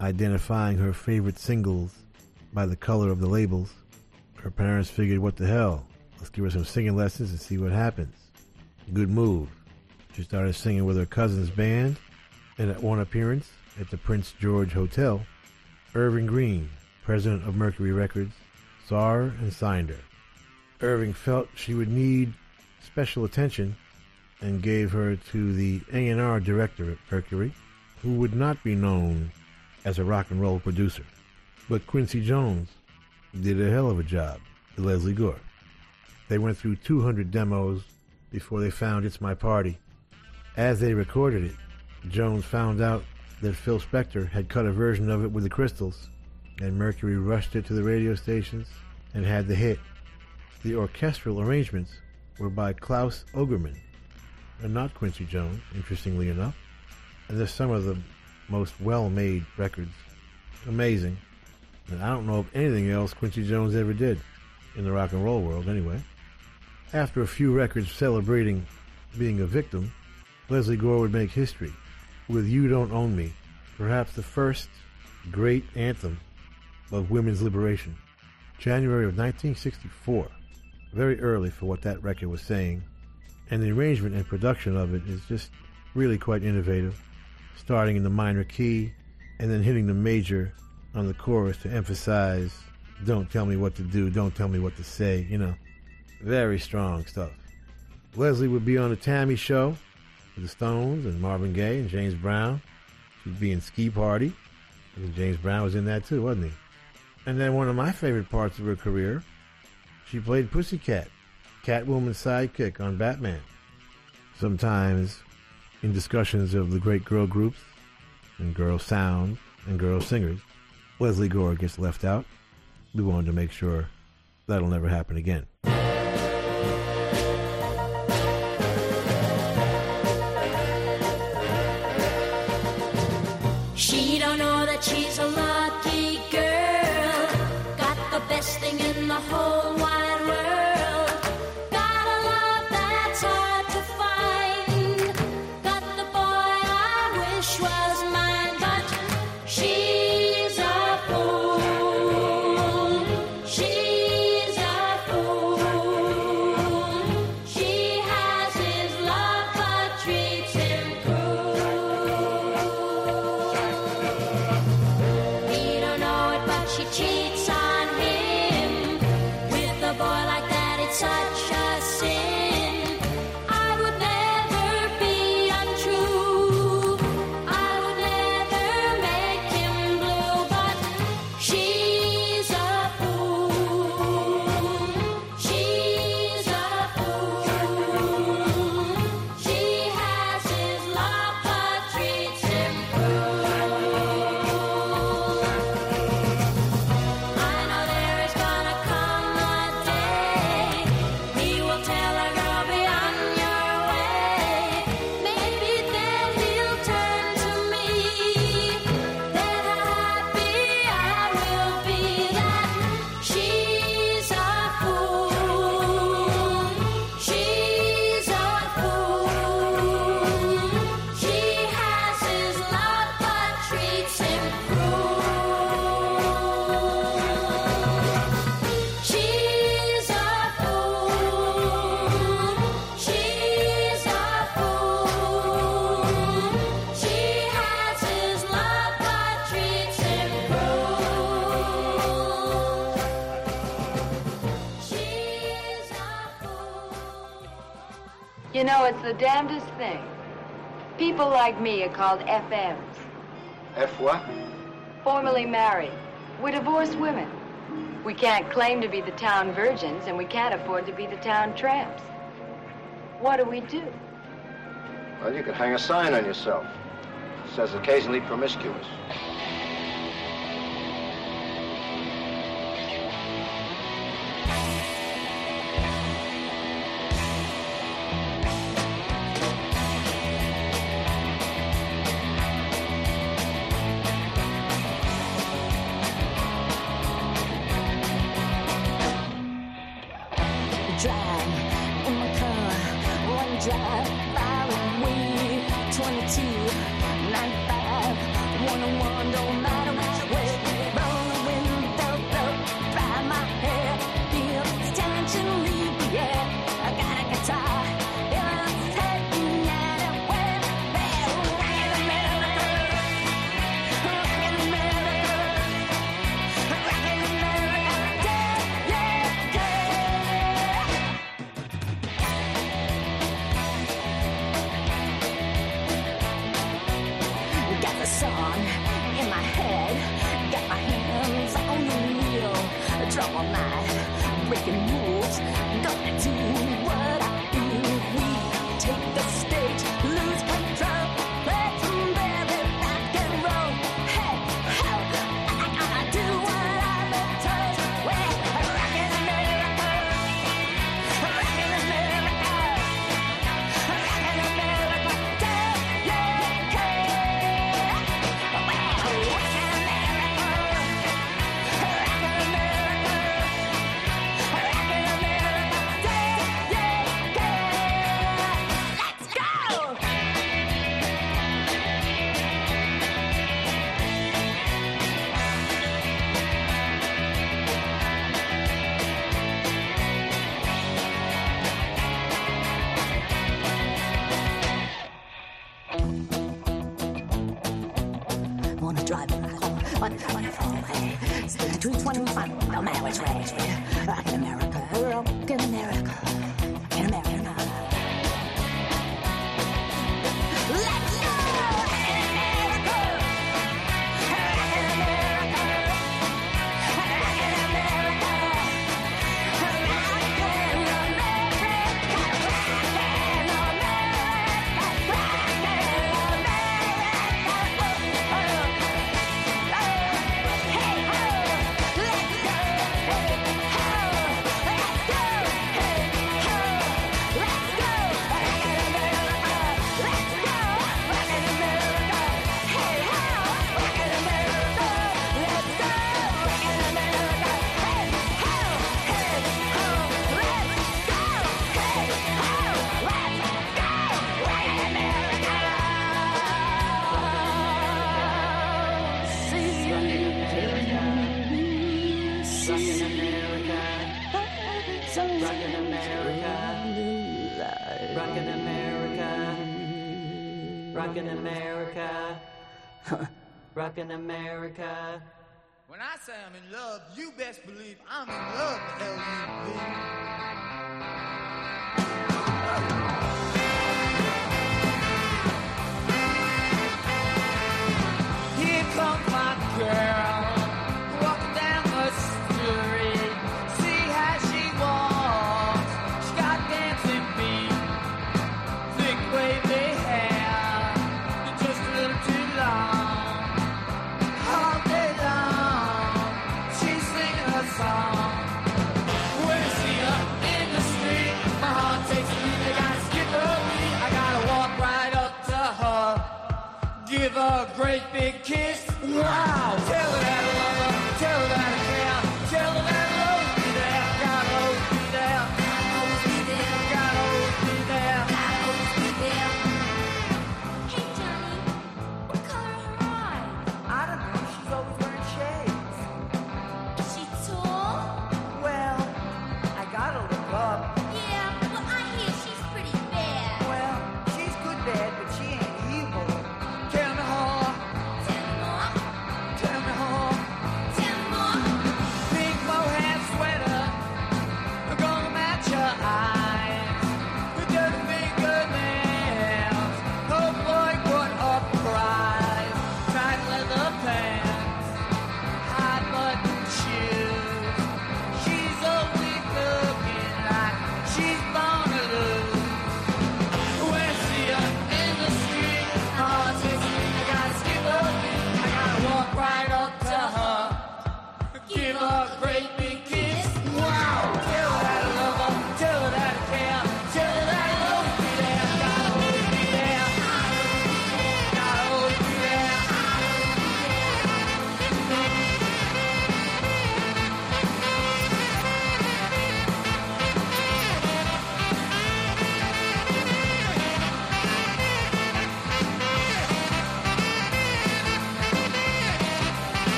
identifying her favorite singles by the color of the labels. Her parents figured, what the hell? Let's give her some singing lessons and see what happens. Good move. She started singing with her cousin's band, and at one appearance at the Prince George Hotel, Irving Green, president of Mercury Records, saw her and signed her. Irving felt she would need special attention and gave her to the A&R director at Mercury, who would not be known as a rock and roll producer. But Quincy Jones did a hell of a job with Lesley Gore. They went through 200 demos before they found It's My Party. As they recorded it, Jones found out that Phil Spector had cut a version of it with the Crystals, and Mercury rushed it to the radio stations and had the hit. The orchestral arrangements were by Claus Ogerman, and not Quincy Jones, interestingly enough. And they're some of the most well-made records. Amazing. And I don't know of anything else Quincy Jones ever did in the rock and roll world, anyway. After a few records celebrating being a victim, Lesley Gore would make history with You Don't Own Me, perhaps the first great anthem of women's liberation. January of 1964, very early for what that record was saying, and the arrangement and production of it is just really quite innovative, starting in the minor key and then hitting the major on the chorus to emphasize don't tell me what to do, don't tell me what to say, you know. Very strong stuff. Lesley would be on the T.A.M.I. Show with the Stones and Marvin Gaye and James Brown. She'd be in Ski Party. Think James Brown was in that too, wasn't he? And then one of my favorite parts of her career, she played Pussycat, Catwoman's sidekick on Batman. Sometimes in discussions of the great girl groups and girl sound and girl singers, Lesley Gore gets left out. We wanted to make sure that'll never happen again. like me are called FMs. F what? Formerly married. We're divorced women. We can't claim to be the town virgins, and we can't afford to be the town tramps. What do we do? Well, you could hang a sign on yourself. It says occasionally promiscuous.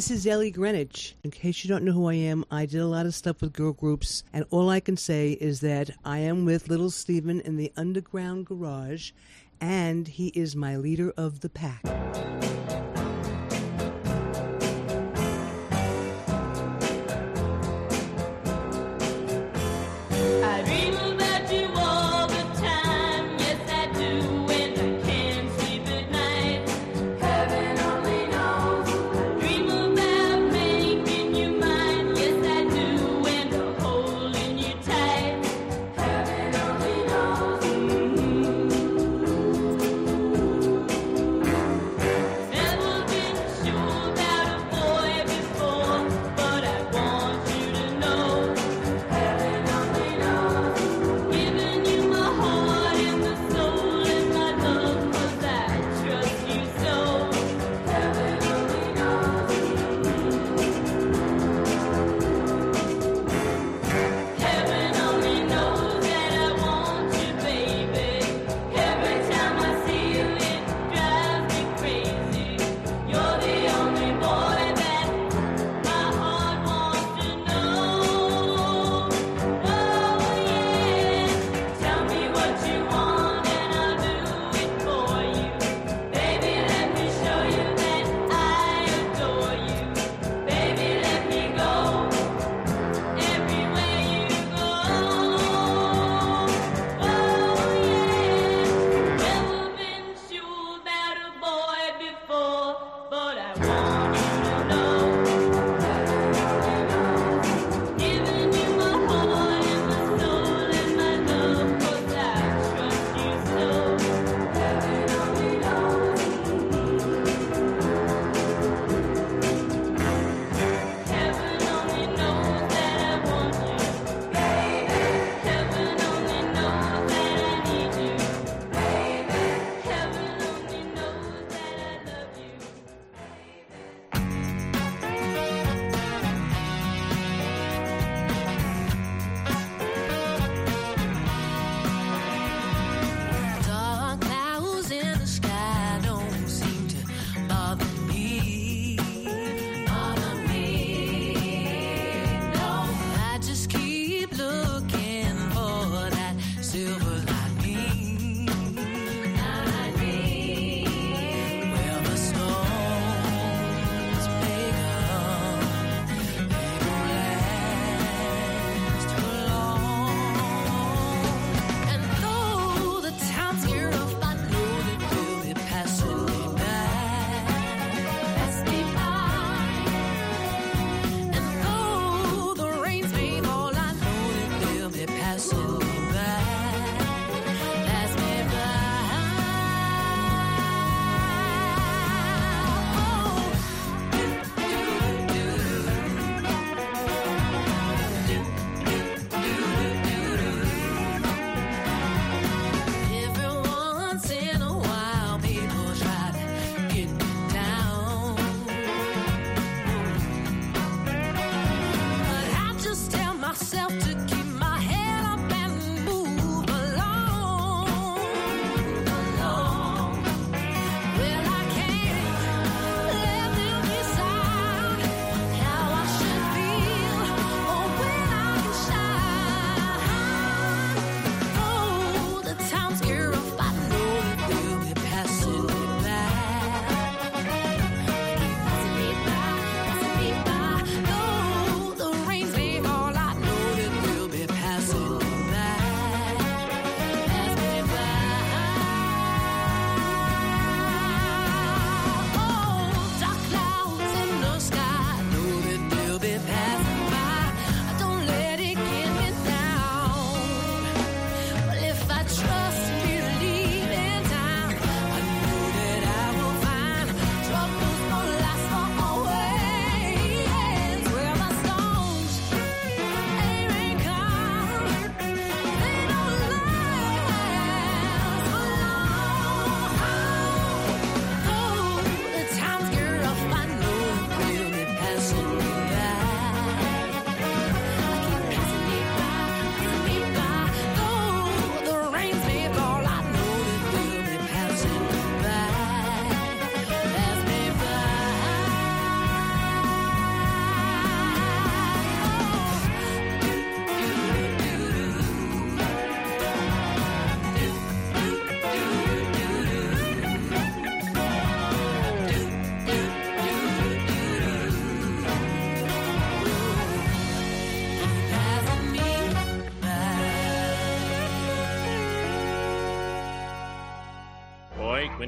This is Ellie Greenwich. In case you don't know who I am, I did a lot of stuff with girl groups, and all I can say is that I am with Little Steven in the Underground Garage, and he is my leader of the pack.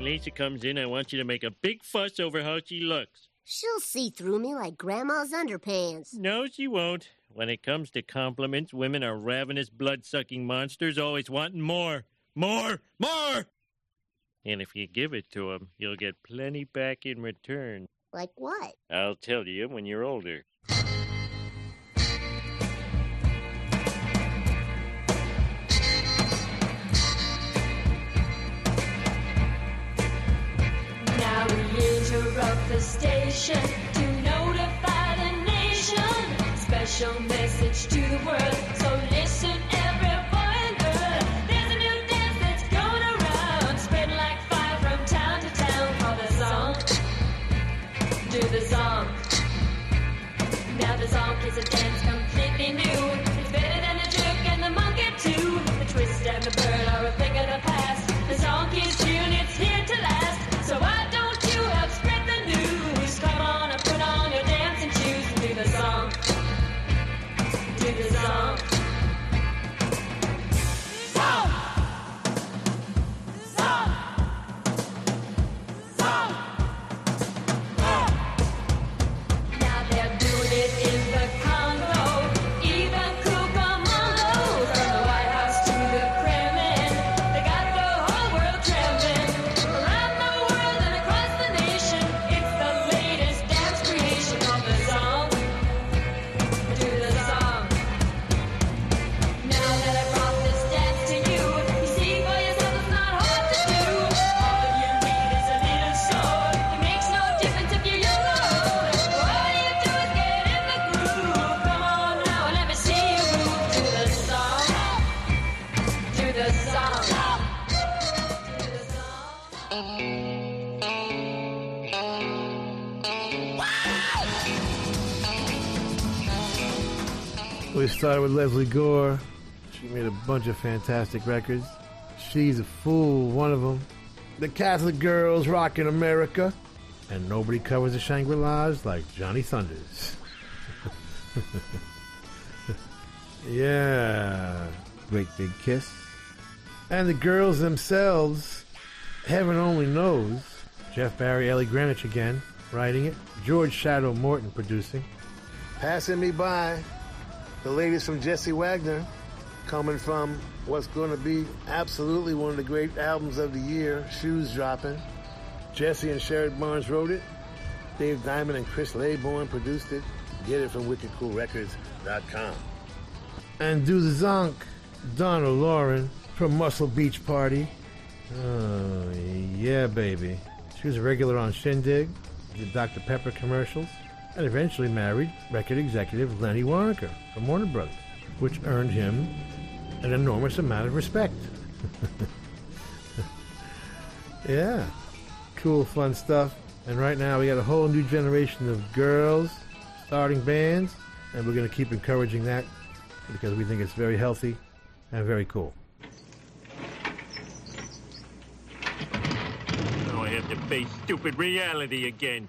When Lisa comes in, I want you to make a big fuss over how she looks. She'll see through me like Grandma's underpants. No, she won't. When it comes to compliments, women are ravenous, blood sucking monsters, always wanting more. More! More! And if you give it to 'em, you'll get plenty back in return. Like what? I'll tell you when you're older. The station to notify the nation. Special message to the world. So listen, We started with Lesley Gore. She made a bunch of fantastic records. She's a fool, one of them. The Catholic Girls Rock in America. And nobody covers the Shangri-Las like Johnny Thunders. <laughs> yeah. Great Big Kiss. And the girls themselves, heaven only knows. Jeff Barry, Ellie Greenwich again, writing it. George Shadow Morton producing. Passing me by, the ladies from Jesse Wagner, coming from what's going to be absolutely one of the great albums of the year, Shoes Dropping. Jesse and Sherrod Barnes wrote it. Dave Diamond and Chris Laybourne produced it. Get it from wickedcoolrecords.com. And do the zonk, Donna Loren from Muscle Beach Party. Oh, yeah, baby. She was a regular on Shindig, did Dr. Pepper commercials, and eventually married record executive Lenny Waronker from Warner Brothers, which earned him an enormous amount of respect. <laughs> yeah, cool, fun stuff. And right now we got a whole new generation of girls starting bands, and we're going to keep encouraging that because we think it's very healthy and very cool. Now I have to face stupid reality again.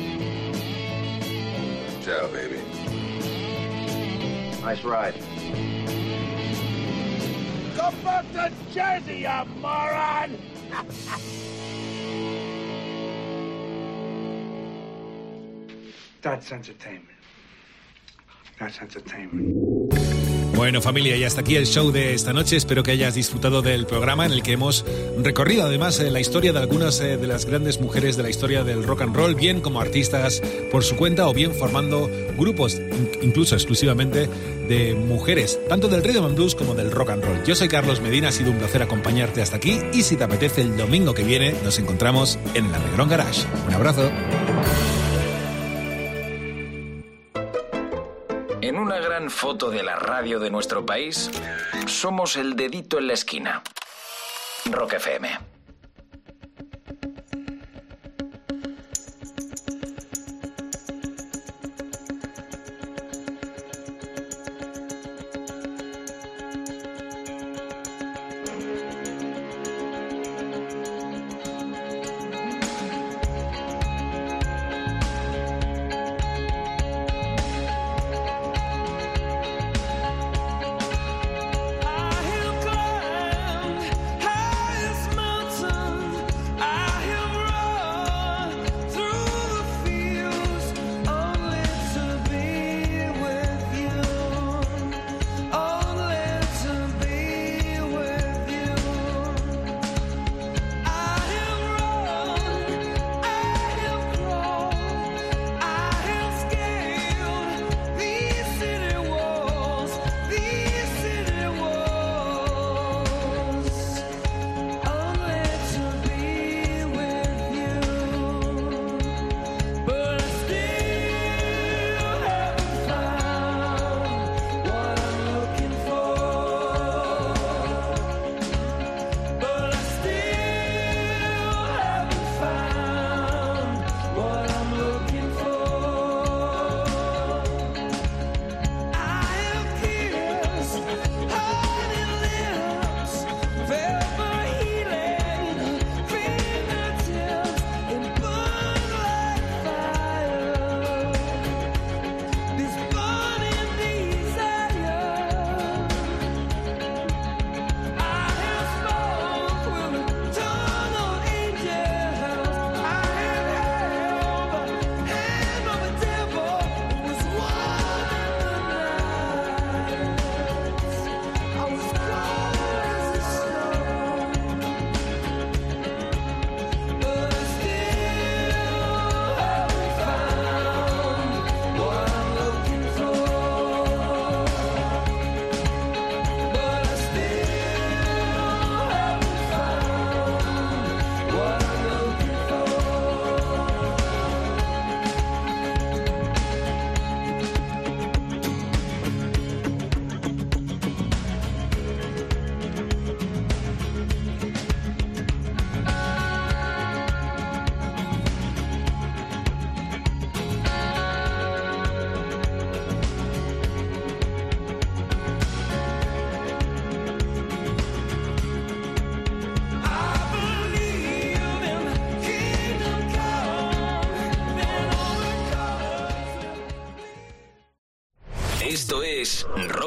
Ciao, baby. Nice ride. Go back to Jersey, you moron! That's entertainment. That's entertainment. Bueno familia, y hasta aquí el show de esta noche. Espero que hayas disfrutado del programa en el que hemos recorrido además eh, la historia de algunas eh, de las grandes mujeres de la historia del rock and roll, bien como artistas por su cuenta o bien formando grupos, in- incluso exclusivamente de mujeres, tanto del rhythm and blues como del rock and roll. Yo soy Carlos Medina, ha sido un placer acompañarte hasta aquí y si te apetece el domingo que viene nos encontramos en el Arreglón Garage. Un abrazo. Foto de la radio de nuestro país, somos el dedito en la esquina. Rock FM.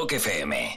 Rock FM.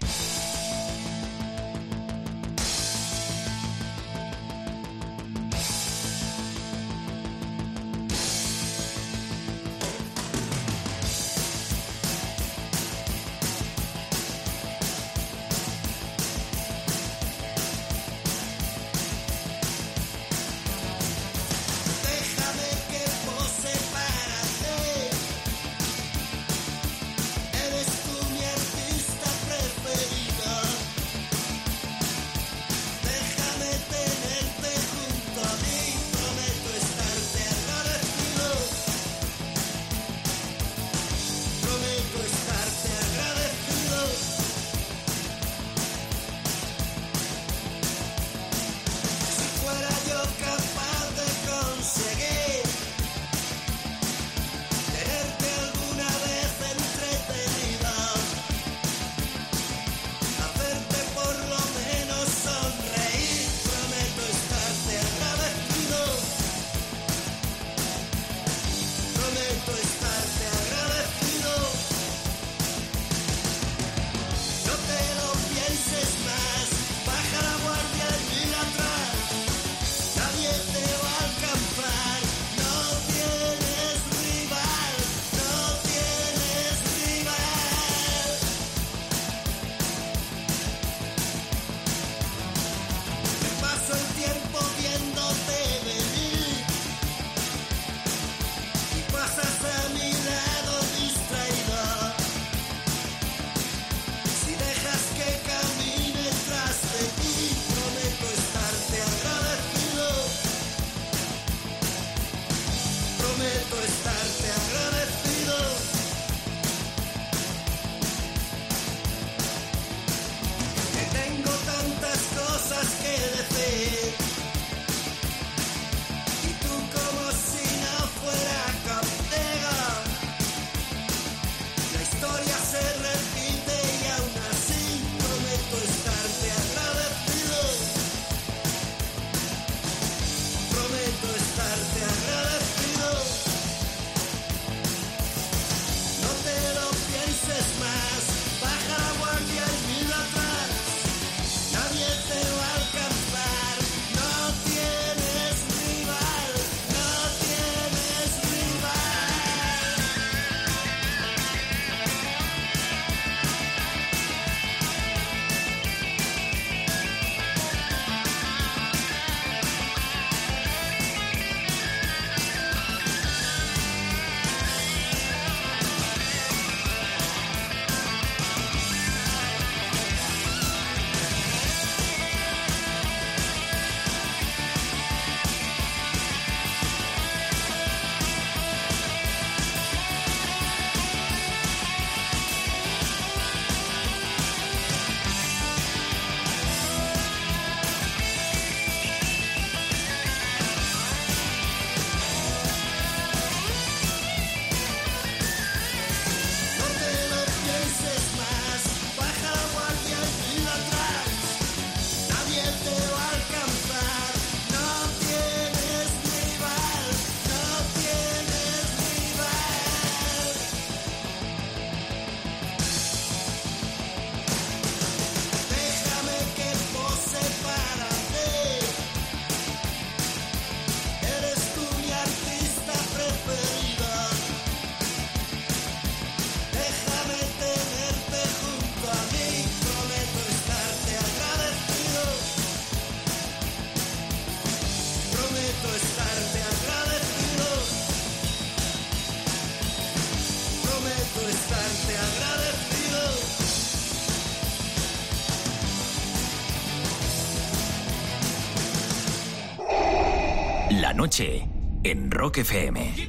En Rock FM.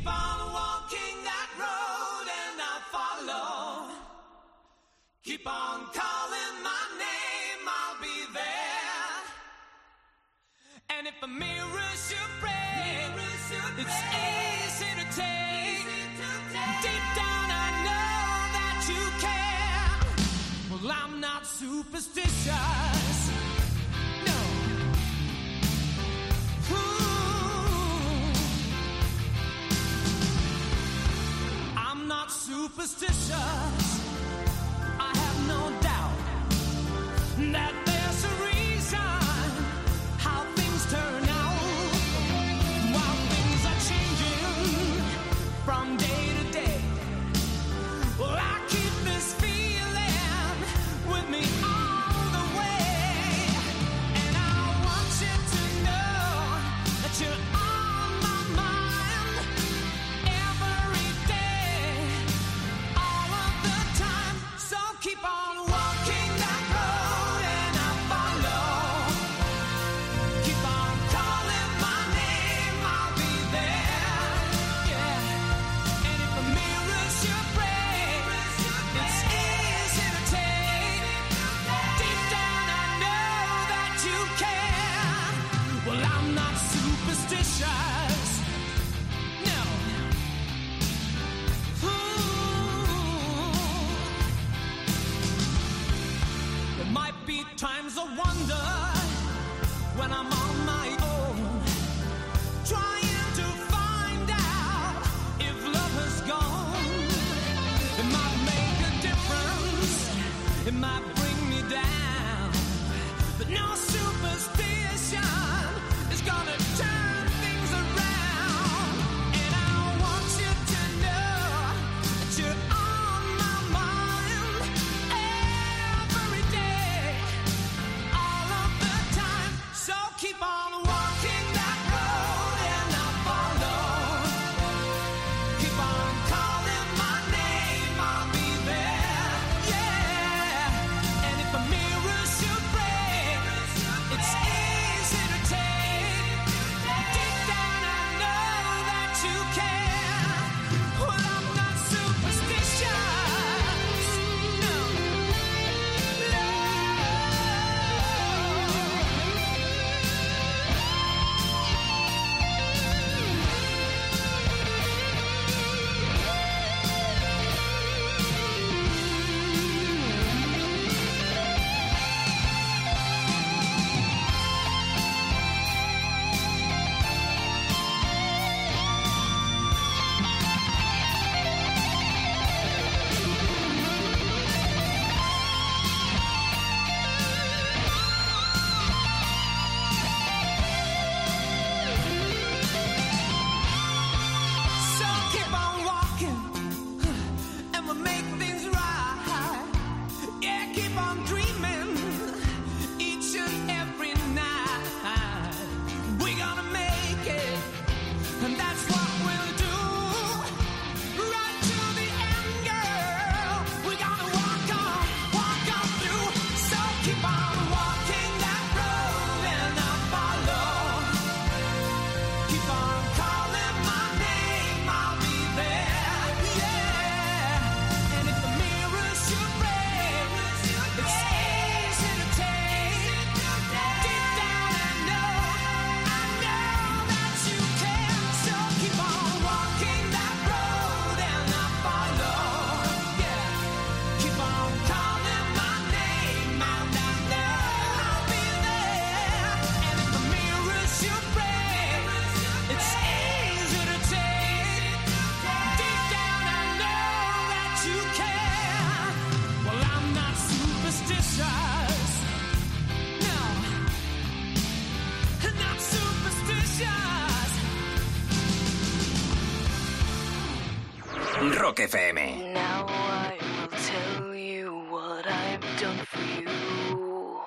Rock FM. Now I will tell you what I've done for you.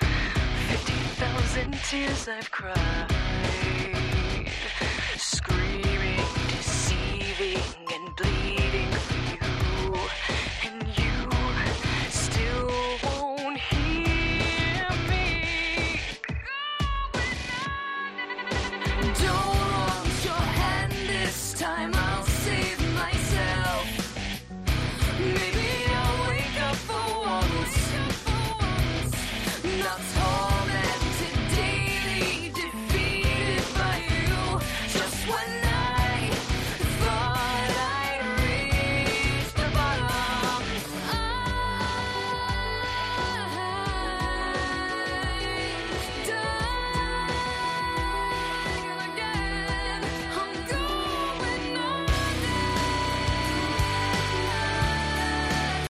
50,000 tears I've